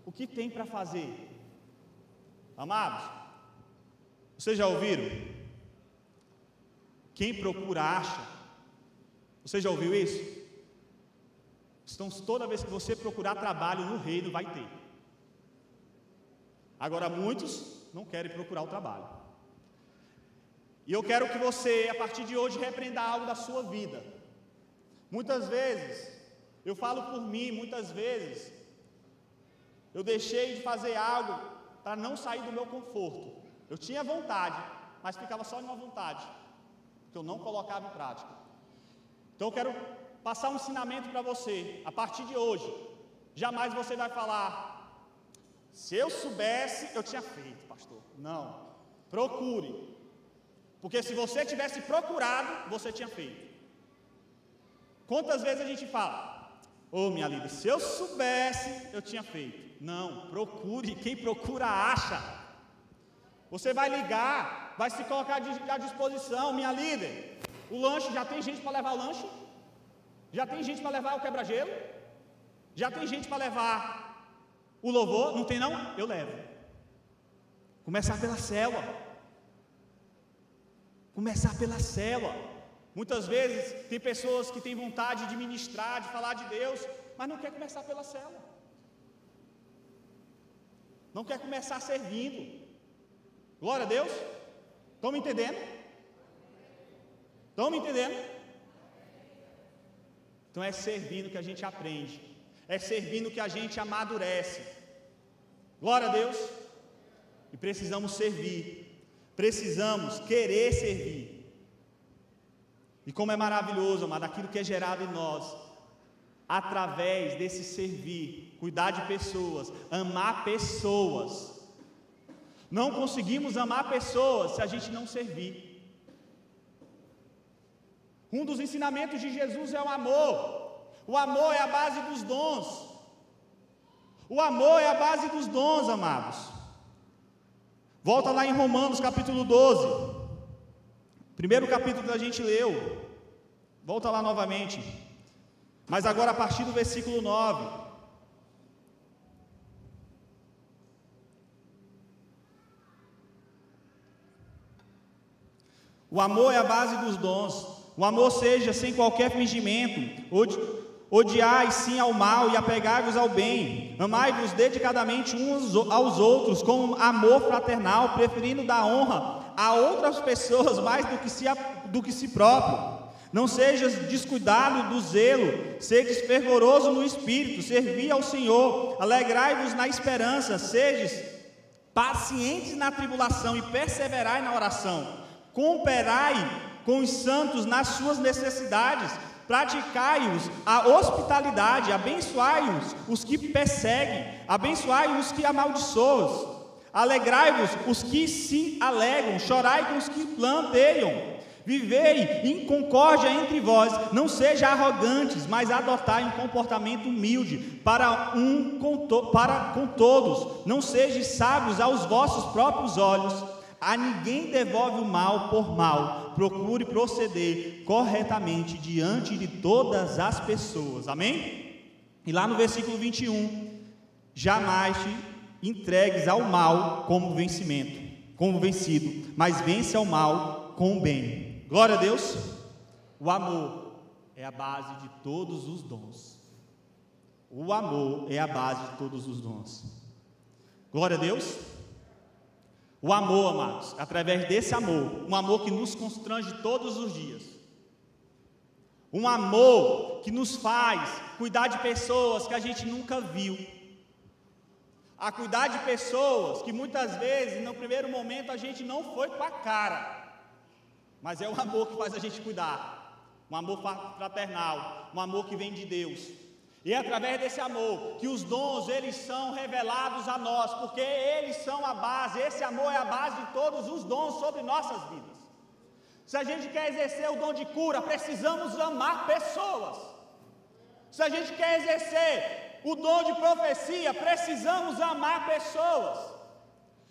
O que tem para fazer? Amados, vocês já ouviram? Quem procura acha. Você já ouviu isso? Então, toda vez que você procurar trabalho no reino, vai ter. Agora, muitos não querem procurar o trabalho. E eu quero que você, a partir de hoje, repreenda algo da sua vida. Muitas vezes, eu falo por mim, muitas vezes, eu deixei de fazer algo para não sair do meu conforto. Eu tinha vontade, mas ficava só em uma vontade, que eu não colocava em prática. Então eu quero passar um ensinamento para você, a partir de hoje. Jamais você vai falar, se eu soubesse, eu tinha feito, pastor. Não. Procure. Porque se você tivesse procurado, você tinha feito. Quantas vezes a gente fala, ô oh, minha líder, se eu soubesse, eu tinha feito. Não, procure, quem procura acha. Você vai ligar, vai se colocar à disposição, minha líder. O lanche, já tem gente para levar o lanche? Já tem gente para levar o quebra-gelo? Já tem gente para levar o louvor? Não tem não? Eu levo. Começar pela célula. Começar pela célula. Muitas vezes tem pessoas que têm vontade de ministrar, de falar de Deus, mas não quer começar pela célula. Não quer começar servindo. Glória a Deus. Estão me entendendo? Estão me entendendo? Então é servindo que a gente aprende. É servindo que a gente amadurece. Glória a Deus. E precisamos servir Precisamos querer servir. E como é maravilhoso, amado, aquilo que é gerado em nós, através desse servir, cuidar de pessoas, amar pessoas. Não conseguimos amar pessoas se a gente não servir. Um dos ensinamentos de Jesus é o amor. O amor é a base dos dons. O amor é a base dos dons, amados. Volta lá em Romanos capítulo 12. Primeiro capítulo que a gente leu. Volta lá novamente. Mas agora a partir do versículo 9. O amor é a base dos dons. O amor seja sem qualquer fingimento, ou Odiai sim ao mal e apegai-vos ao bem. Amai-vos dedicadamente uns aos outros com amor fraternal, preferindo dar honra a outras pessoas mais do que si, do que si próprio. Não sejas descuidado do zelo, sejas fervoroso no espírito, servi ao Senhor, alegrai-vos na esperança, sejas pacientes na tribulação e perseverai na oração. Cooperai com os santos nas suas necessidades, praticai-os a hospitalidade, abençoai-os os que perseguem, abençoai os que amaldiçoam. Alegrai-vos os que se alegram, chorai com os que planteiam. Vivei em concórdia entre vós, não sejam arrogantes, mas adotai um comportamento humilde para um com para com todos. Não sejam sábios aos vossos próprios olhos. A ninguém devolve o mal por mal. Procure proceder corretamente diante de todas as pessoas. Amém? E lá no versículo 21, jamais te entregues ao mal como vencimento, como vencido, mas vence ao mal com o bem. Glória a Deus. O amor é a base de todos os dons. O amor é a base de todos os dons. Glória a Deus. O amor, amados, através desse amor, um amor que nos constrange todos os dias. Um amor que nos faz cuidar de pessoas que a gente nunca viu. A cuidar de pessoas que muitas vezes, no primeiro momento, a gente não foi com a cara mas é o amor que faz a gente cuidar. Um amor fraternal, um amor que vem de Deus. E é através desse amor que os dons eles são revelados a nós, porque eles são a base, esse amor é a base de todos os dons sobre nossas vidas. Se a gente quer exercer o dom de cura, precisamos amar pessoas. Se a gente quer exercer o dom de profecia, precisamos amar pessoas.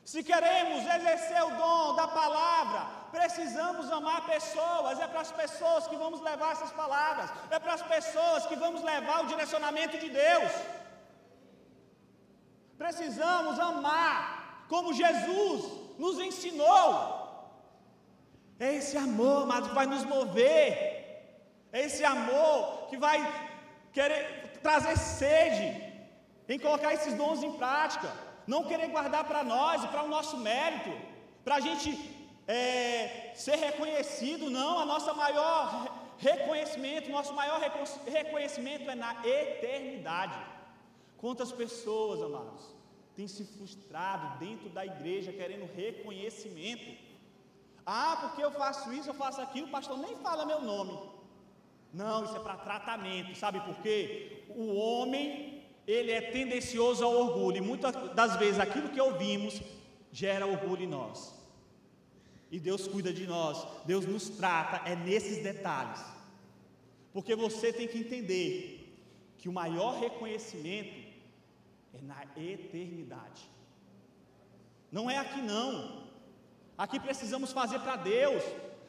Se queremos exercer o dom da palavra, precisamos amar pessoas, é para as pessoas que vamos levar essas palavras, é para as pessoas que vamos levar o direcionamento de Deus. Precisamos amar como Jesus nos ensinou. É esse amor, que vai nos mover. É esse amor que vai querer trazer sede em colocar esses dons em prática. Não querer guardar para nós e para o nosso mérito, para a gente é, ser reconhecido, não, a nossa maior reconhecimento, nosso maior reconhecimento é na eternidade. Quantas pessoas, amados, têm se frustrado dentro da igreja querendo reconhecimento? Ah, porque eu faço isso, eu faço aquilo, o pastor nem fala meu nome. Não, isso é para tratamento, sabe por quê? O homem, ele é tendencioso ao orgulho, e muitas das vezes aquilo que ouvimos gera orgulho em nós. E Deus cuida de nós, Deus nos trata, é nesses detalhes. Porque você tem que entender que o maior reconhecimento é na eternidade. Não é aqui não. Aqui precisamos fazer para Deus,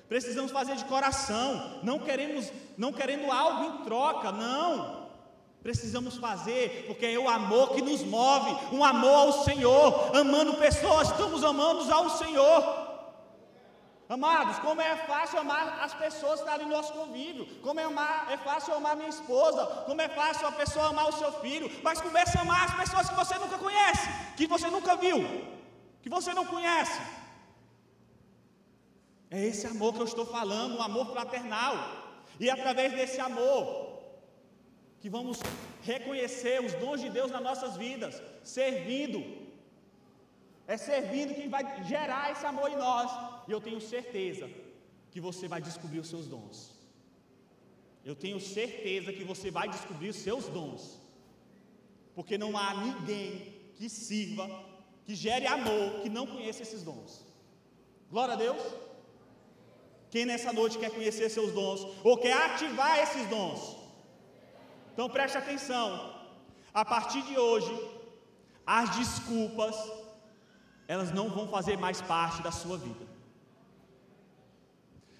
precisamos fazer de coração, não queremos, não querendo algo em troca, não. Precisamos fazer, porque é o amor que nos move, um amor ao Senhor, amando pessoas, estamos amando ao Senhor. Amados, como é fácil amar as pessoas que estão no nosso convívio, como é, amar, é fácil amar minha esposa, como é fácil a pessoa amar o seu filho, mas comece a amar as pessoas que você nunca conhece, que você nunca viu, que você não conhece. É esse amor que eu estou falando, um amor fraternal, e é através desse amor que vamos reconhecer os dons de Deus nas nossas vidas, servindo é servindo que vai gerar esse amor em nós. E eu tenho certeza que você vai descobrir os seus dons. Eu tenho certeza que você vai descobrir os seus dons. Porque não há ninguém que sirva, que gere amor, que não conheça esses dons. Glória a Deus. Quem nessa noite quer conhecer seus dons ou quer ativar esses dons? Então preste atenção. A partir de hoje, as desculpas elas não vão fazer mais parte da sua vida.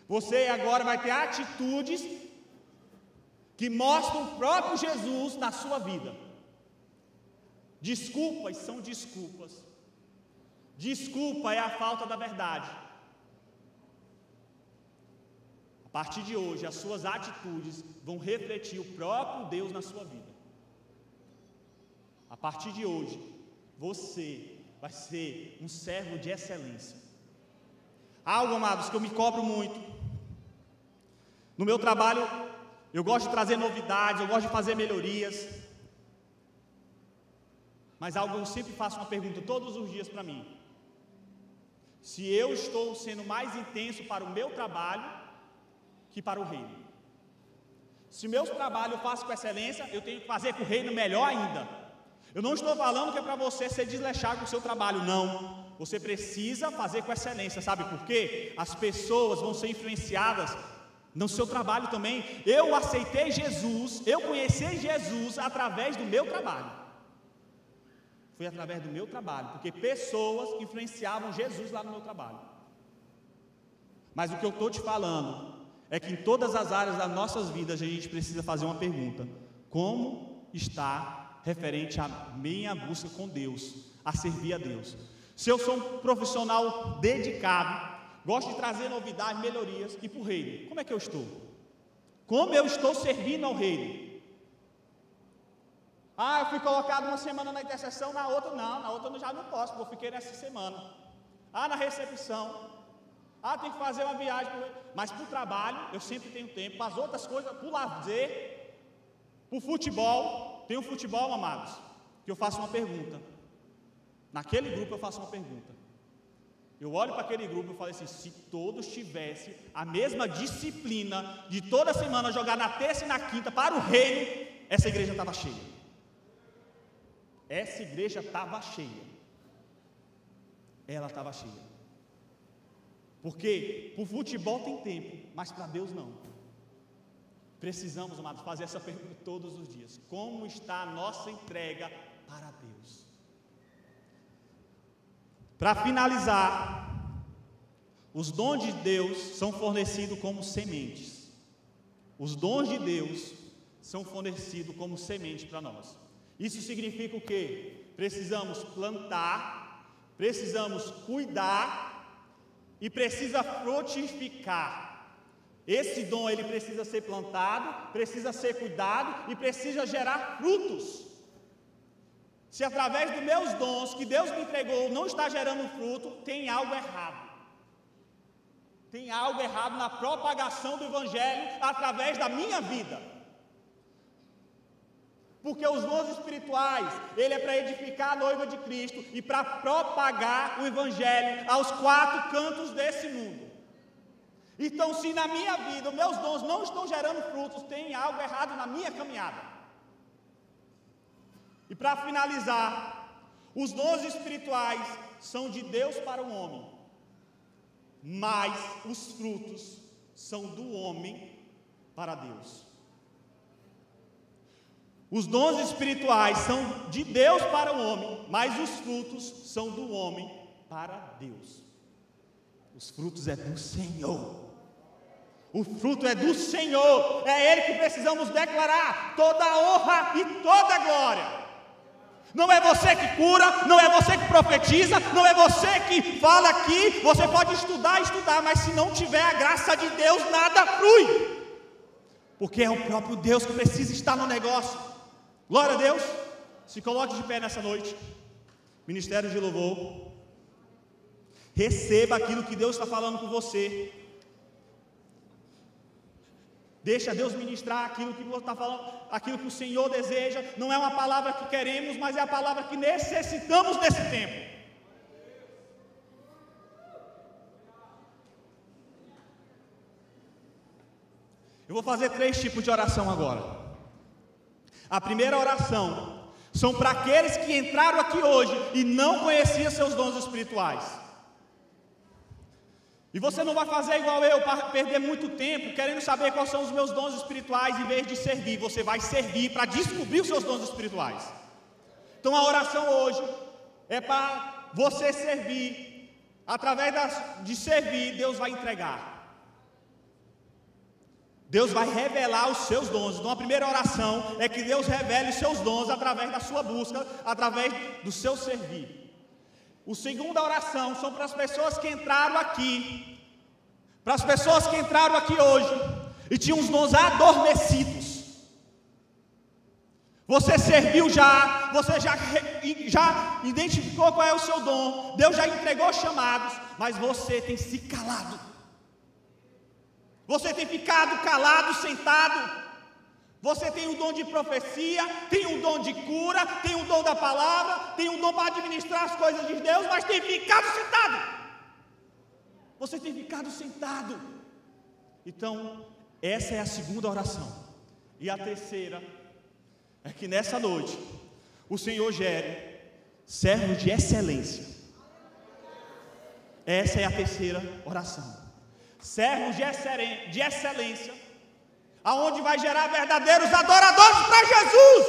Você agora vai ter atitudes que mostram o próprio Jesus na sua vida. Desculpas são desculpas. Desculpa é a falta da verdade. A partir de hoje, as suas atitudes vão refletir o próprio Deus na sua vida. A partir de hoje, você vai ser um servo de excelência. Algo, amados, que eu me cobro muito. No meu trabalho, eu gosto de trazer novidades, eu gosto de fazer melhorias. Mas algo eu sempre faço uma pergunta todos os dias para mim. Se eu estou sendo mais intenso para o meu trabalho que para o reino. Se meu trabalho eu faço com excelência, eu tenho que fazer com o reino melhor ainda. Eu não estou falando que é para você ser desleixado com o seu trabalho, não. Você precisa fazer com excelência, sabe por quê? As pessoas vão ser influenciadas no seu trabalho também. Eu aceitei Jesus, eu conheci Jesus através do meu trabalho. Foi através do meu trabalho, porque pessoas influenciavam Jesus lá no meu trabalho. Mas o que eu estou te falando é que em todas as áreas das nossas vidas a gente precisa fazer uma pergunta: como está referente à minha busca com Deus, a servir a Deus? Se eu sou um profissional dedicado, gosto de trazer novidades, melhorias e para o reino, como é que eu estou? Como eu estou servindo ao reino? Ah, eu fui colocado uma semana na intercessão, na outra não, na outra eu já não posso, porque eu fiquei nessa semana. Ah, na recepção, ah, tem que fazer uma viagem. Mas para o trabalho, eu sempre tenho tempo. Para as outras coisas, para o lazer, para o futebol. Tem um futebol, amados, que eu faço uma pergunta. Naquele grupo eu faço uma pergunta. Eu olho para aquele grupo e falo assim: se todos tivessem a mesma disciplina de toda semana jogar na terça e na quinta para o reino, essa igreja estava cheia. Essa igreja estava cheia. Ela estava cheia. Porque para o futebol tem tempo, mas para Deus não. Precisamos, amados, fazer essa pergunta todos os dias: como está a nossa entrega para Deus? Para finalizar, os dons de Deus são fornecidos como sementes. Os dons de Deus são fornecidos como semente para nós. Isso significa o quê? Precisamos plantar, precisamos cuidar e precisa frutificar. Esse dom ele precisa ser plantado, precisa ser cuidado e precisa gerar frutos. Se através dos meus dons que Deus me entregou não está gerando fruto, tem algo errado. Tem algo errado na propagação do evangelho através da minha vida. Porque os dons espirituais, ele é para edificar a noiva de Cristo e para propagar o evangelho aos quatro cantos desse mundo. Então, se na minha vida meus dons não estão gerando frutos, tem algo errado na minha caminhada. E para finalizar, os dons espirituais são de Deus para o homem, mas os frutos são do homem para Deus. Os dons espirituais são de Deus para o homem, mas os frutos são do homem para Deus. Os frutos é do Senhor. O fruto é do Senhor. É Ele que precisamos declarar toda a honra e toda a glória. Não é você que cura, não é você que profetiza, não é você que fala aqui. Você pode estudar, estudar, mas se não tiver a graça de Deus, nada flui. Porque é o próprio Deus que precisa estar no negócio. Glória a Deus. Se coloque de pé nessa noite. Ministério de louvor. Receba aquilo que Deus está falando com você. Deixa Deus ministrar aquilo que está falando, aquilo que o Senhor deseja. Não é uma palavra que queremos, mas é a palavra que necessitamos nesse tempo. Eu vou fazer três tipos de oração agora. A primeira oração são para aqueles que entraram aqui hoje e não conheciam seus dons espirituais. E você não vai fazer igual eu, perder muito tempo querendo saber quais são os meus dons espirituais em vez de servir. Você vai servir para descobrir os seus dons espirituais. Então a oração hoje é para você servir. Através de servir, Deus vai entregar. Deus vai revelar os seus dons. Então, a primeira oração é que Deus revele os seus dons através da sua busca, através do seu servir. O segunda oração são para as pessoas que entraram aqui Para as pessoas que entraram aqui hoje e tinham os dons adormecidos. Você serviu já, você já, já identificou qual é o seu dom, Deus já entregou chamados, mas você tem se calado. Você tem ficado calado, sentado. Você tem o dom de profecia, tem o dom de cura, tem o dom da palavra, tem o dom para administrar as coisas de Deus, mas tem ficado sentado. Você tem ficado sentado. Então, essa é a segunda oração. E a terceira é que nessa noite o Senhor gere servos de excelência. Essa é a terceira oração. Servos de excelência, aonde vai gerar verdadeiros adoradores para Jesus.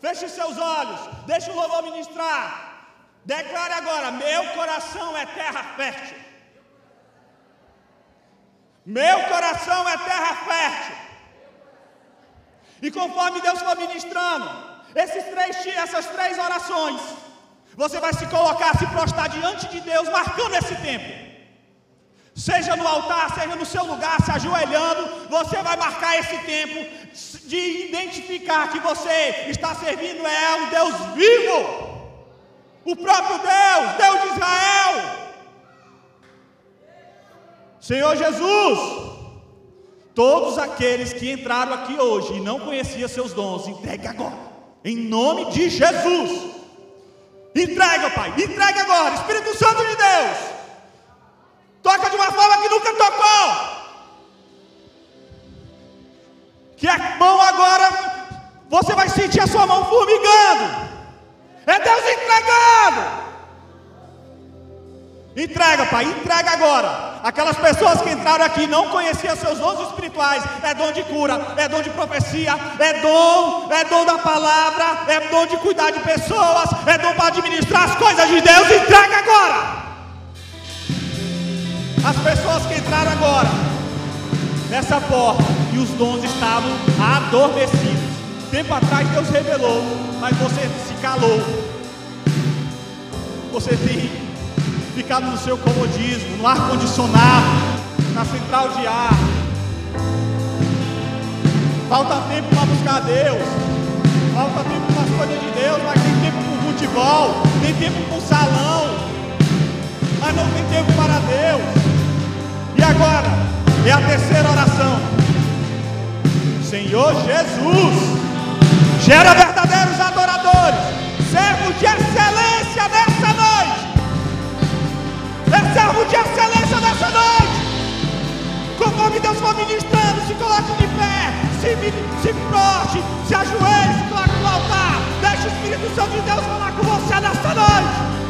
Feche seus olhos, deixe o louvor ministrar. Declare agora: meu coração é terra fértil. Meu coração é terra fértil. E conforme Deus for ministrando, esses três, essas três orações, você vai se colocar, se prostrar diante de Deus, marcando esse tempo. Seja no altar, seja no seu lugar, se ajoelhando, você vai marcar esse tempo de identificar que você está servindo é um Deus vivo o próprio Deus, Deus de Israel. Senhor Jesus, todos aqueles que entraram aqui hoje e não conheciam seus dons, entregue agora, em nome de Jesus. Entrega, Pai, entrega agora, Espírito Santo de Deus. Toca de uma forma que nunca tocou. Que a mão agora, você vai sentir a sua mão formigando. É Deus entregando. Entrega, Pai, entrega agora. Aquelas pessoas que entraram aqui não conheciam seus dons espirituais. É dom de cura, é dom de profecia, é dom, é dom da palavra, é dom de cuidar de pessoas, é dom para administrar as coisas de Deus. Entrega agora. As pessoas que entraram agora nessa porta e os dons estavam adormecidos. Tempo atrás Deus revelou, mas você se calou. Você tem ficado no seu comodismo, no ar condicionado, na central de ar. Falta tempo para buscar Deus. Falta tempo para as coisas de Deus, mas tem tempo para o futebol, tem tempo para o salão, mas não tem tempo para Deus. E agora é a terceira oração. Senhor Jesus. Gera verdadeiros adoradores, servos de excelência nessa noite. É servo de excelência nessa noite. Conforme Deus for ministrando, se coloque de pé, se, se proste, se ajoelhe, se coloque no altar. Deixe o Espírito Santo de Deus falar com você nessa noite.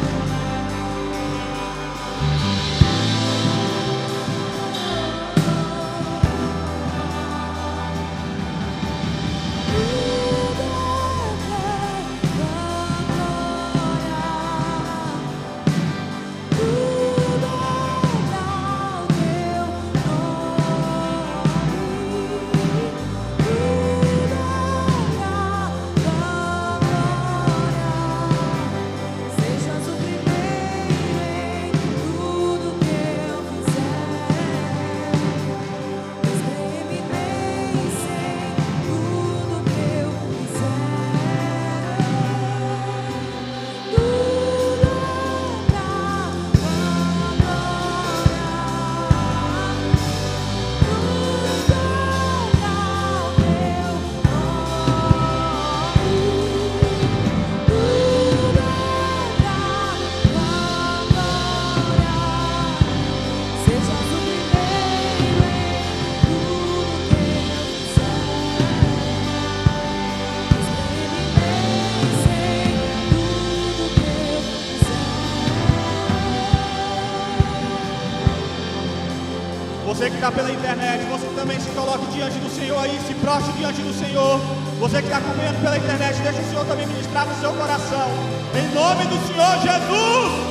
Está pela internet, você também se coloque diante do Senhor aí, se proste diante do Senhor. Você que está acompanhando pela internet, deixa o Senhor também ministrar no seu coração. Em nome do Senhor Jesus,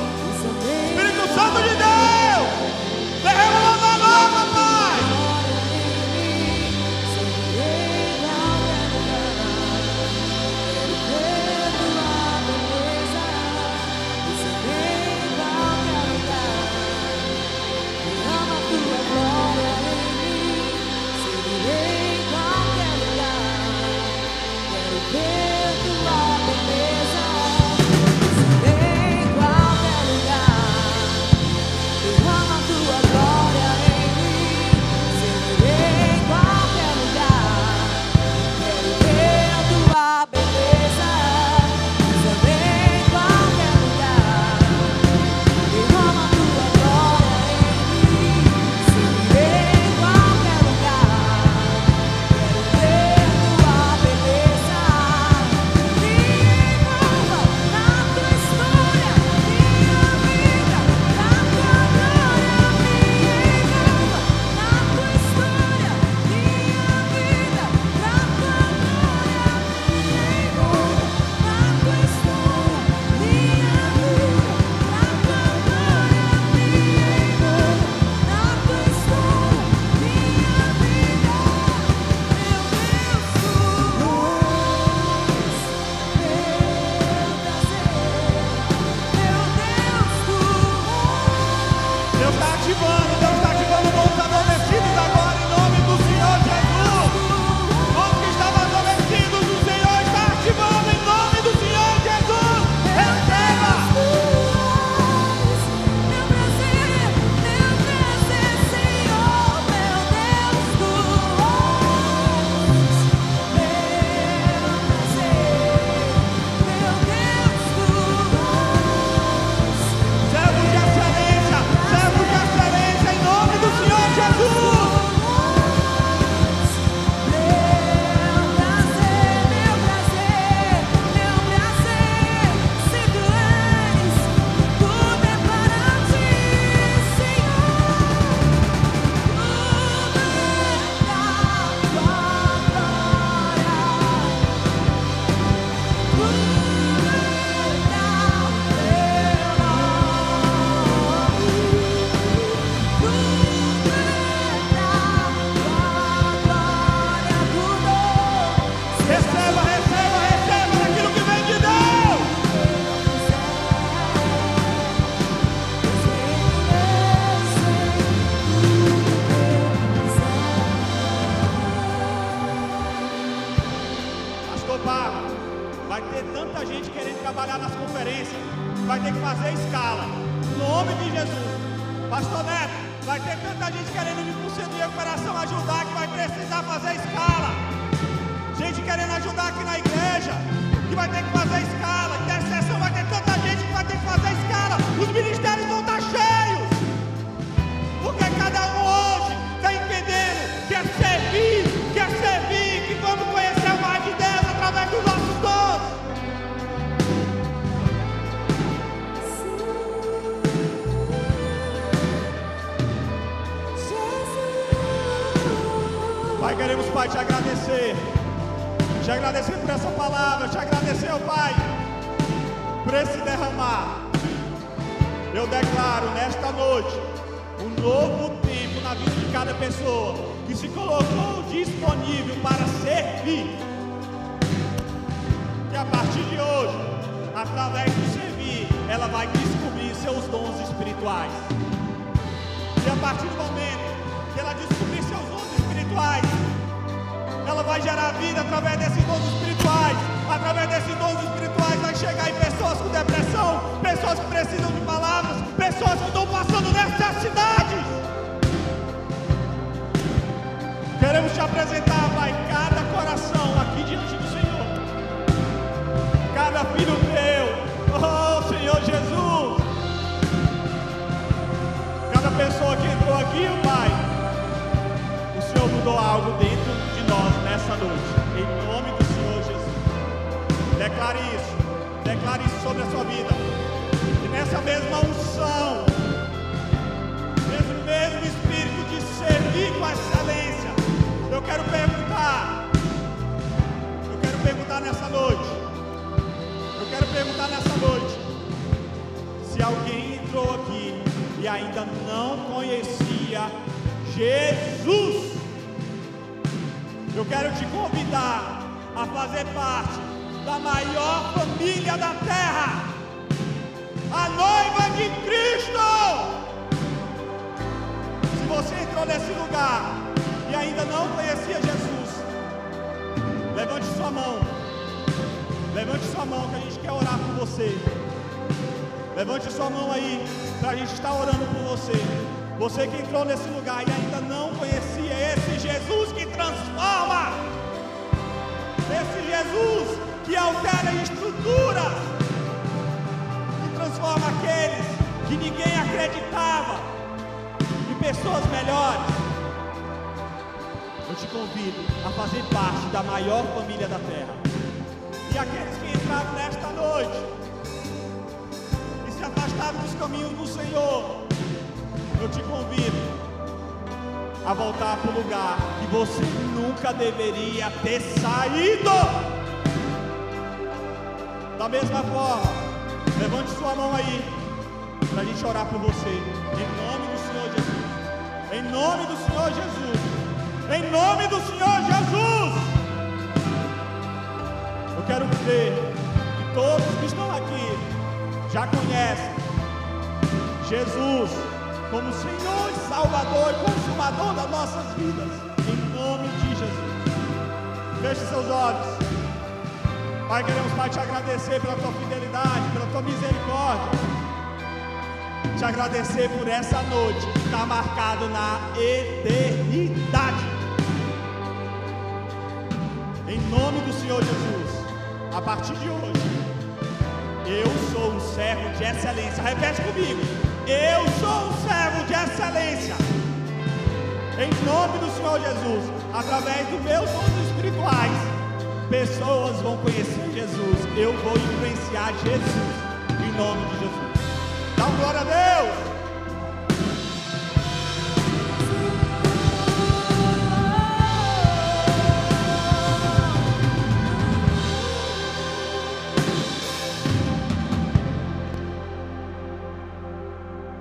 sobre a sua vida. E nessa mesma unção, nesse mesmo espírito de servir com excelência, eu quero perguntar. Eu quero perguntar nessa noite. Eu quero perguntar nessa noite. Se alguém entrou aqui e ainda não conhecia Jesus, eu quero te convidar a fazer parte da maior família da terra, a noiva de Cristo. Se você entrou nesse lugar e ainda não conhecia Jesus, levante sua mão. Levante sua mão que a gente quer orar por você. Levante sua mão aí para a gente estar orando por você. Você que entrou nesse lugar e ainda não conhecia esse Jesus que transforma, esse Jesus que altera estruturas, que transforma aqueles que ninguém acreditava em pessoas melhores. Eu te convido a fazer parte da maior família da terra. E aqueles que entraram nesta noite e se afastaram dos caminhos do Senhor, eu te convido a voltar para o lugar que você nunca deveria ter saído. Da mesma forma, levante sua mão aí, para a gente orar por você, em nome do Senhor Jesus. Em nome do Senhor Jesus. Em nome do Senhor Jesus. Eu quero crer que todos que estão aqui já conhecem Jesus como Senhor e Salvador e Consumador das nossas vidas. Em nome de Jesus. Feche seus olhos. Pai, queremos, Pai, te agradecer pela tua fidelidade, pela tua misericórdia. Te agradecer por essa noite que está marcado na eternidade. Em nome do Senhor Jesus, a partir de hoje, eu sou um servo de excelência. Repete comigo. Eu sou um servo de excelência. Em nome do Senhor Jesus, através dos meus dons espirituais, pessoas vão conhecer Jesus. Eu vou influenciar Jesus. Em nome de Jesus. Dá uma glória a Deus.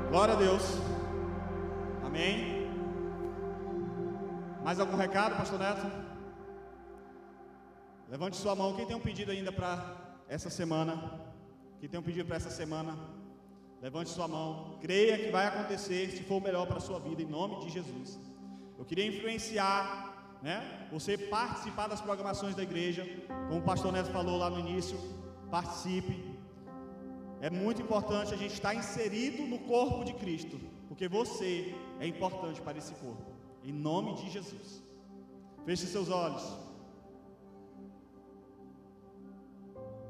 Glória a Deus. Amém. Mais algum recado, Pastor Neto? Levante sua mão. Quem tem um pedido ainda para essa semana? Quem tem um pedido para essa semana? Levante sua mão. Creia que vai acontecer se for o melhor para a sua vida, em nome de Jesus. Eu queria influenciar né? Você participar das programações da igreja, como o pastor Neto falou lá no início, participe. É muito importante a gente estar inserido no corpo de Cristo, porque você é importante para esse corpo. Em nome de Jesus. Feche seus olhos.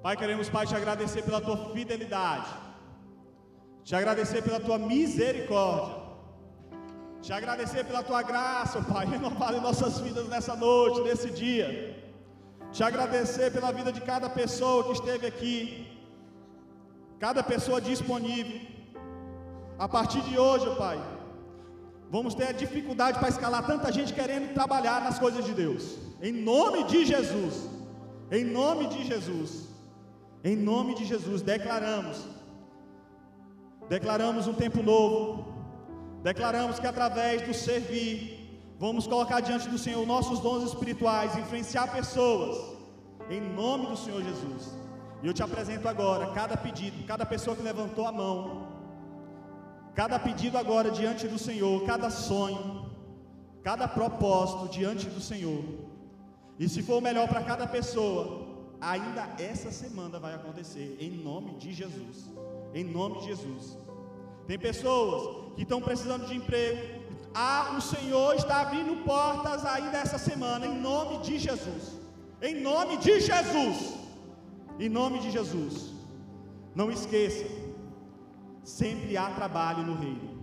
Pai, queremos, Pai, te agradecer pela tua fidelidade, te agradecer pela tua misericórdia, te agradecer pela tua graça, Pai, renovada em nossas vidas nessa noite, nesse dia. Te agradecer pela vida de cada pessoa que esteve aqui, cada pessoa disponível. A partir de hoje, Pai, vamos ter a dificuldade para escalar tanta gente querendo trabalhar nas coisas de Deus. Em nome de Jesus. Em nome de Jesus. Em nome de Jesus, declaramos. Declaramos um tempo novo. Declaramos que através do servir, vamos colocar diante do Senhor nossos dons espirituais, influenciar pessoas, em nome do Senhor Jesus. E eu te apresento agora cada pedido, cada pessoa que levantou a mão, cada pedido agora diante do Senhor, cada sonho, cada propósito diante do Senhor. E se for o melhor para cada pessoa, ainda essa semana vai acontecer, em nome de Jesus. Em nome de Jesus. Tem pessoas que estão precisando de emprego. Ah, o Senhor está abrindo portas ainda essa semana, em nome de Jesus. Em nome de Jesus. Em nome de Jesus. Não esqueça, sempre há trabalho no reino.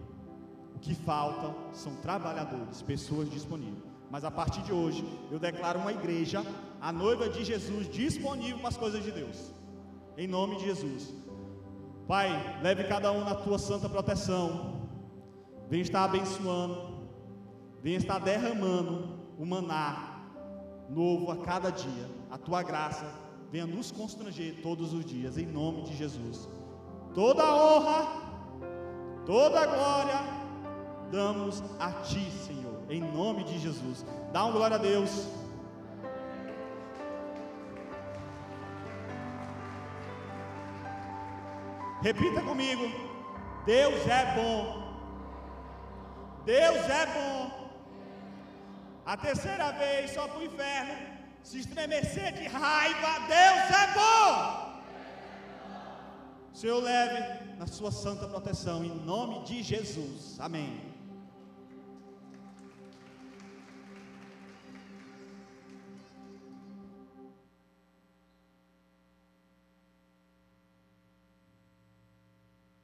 O que falta são trabalhadores, pessoas disponíveis. Mas a partir de hoje, eu declaro uma igreja, a noiva de Jesus, disponível para as coisas de Deus. Em nome de Jesus. Pai, leve cada um na tua santa proteção. Venha estar abençoando. Venha estar derramando o maná novo a cada dia. A tua graça venha nos constranger todos os dias, em nome de Jesus. Toda honra, toda glória, damos a ti, Senhor, em nome de Jesus. Dá uma glória a Deus. Repita comigo: Deus é bom. Deus é bom. A terceira vez, só para o inferno se estremecer de raiva. Deus é bom. Senhor, leve na sua santa proteção, em nome de Jesus. Amém.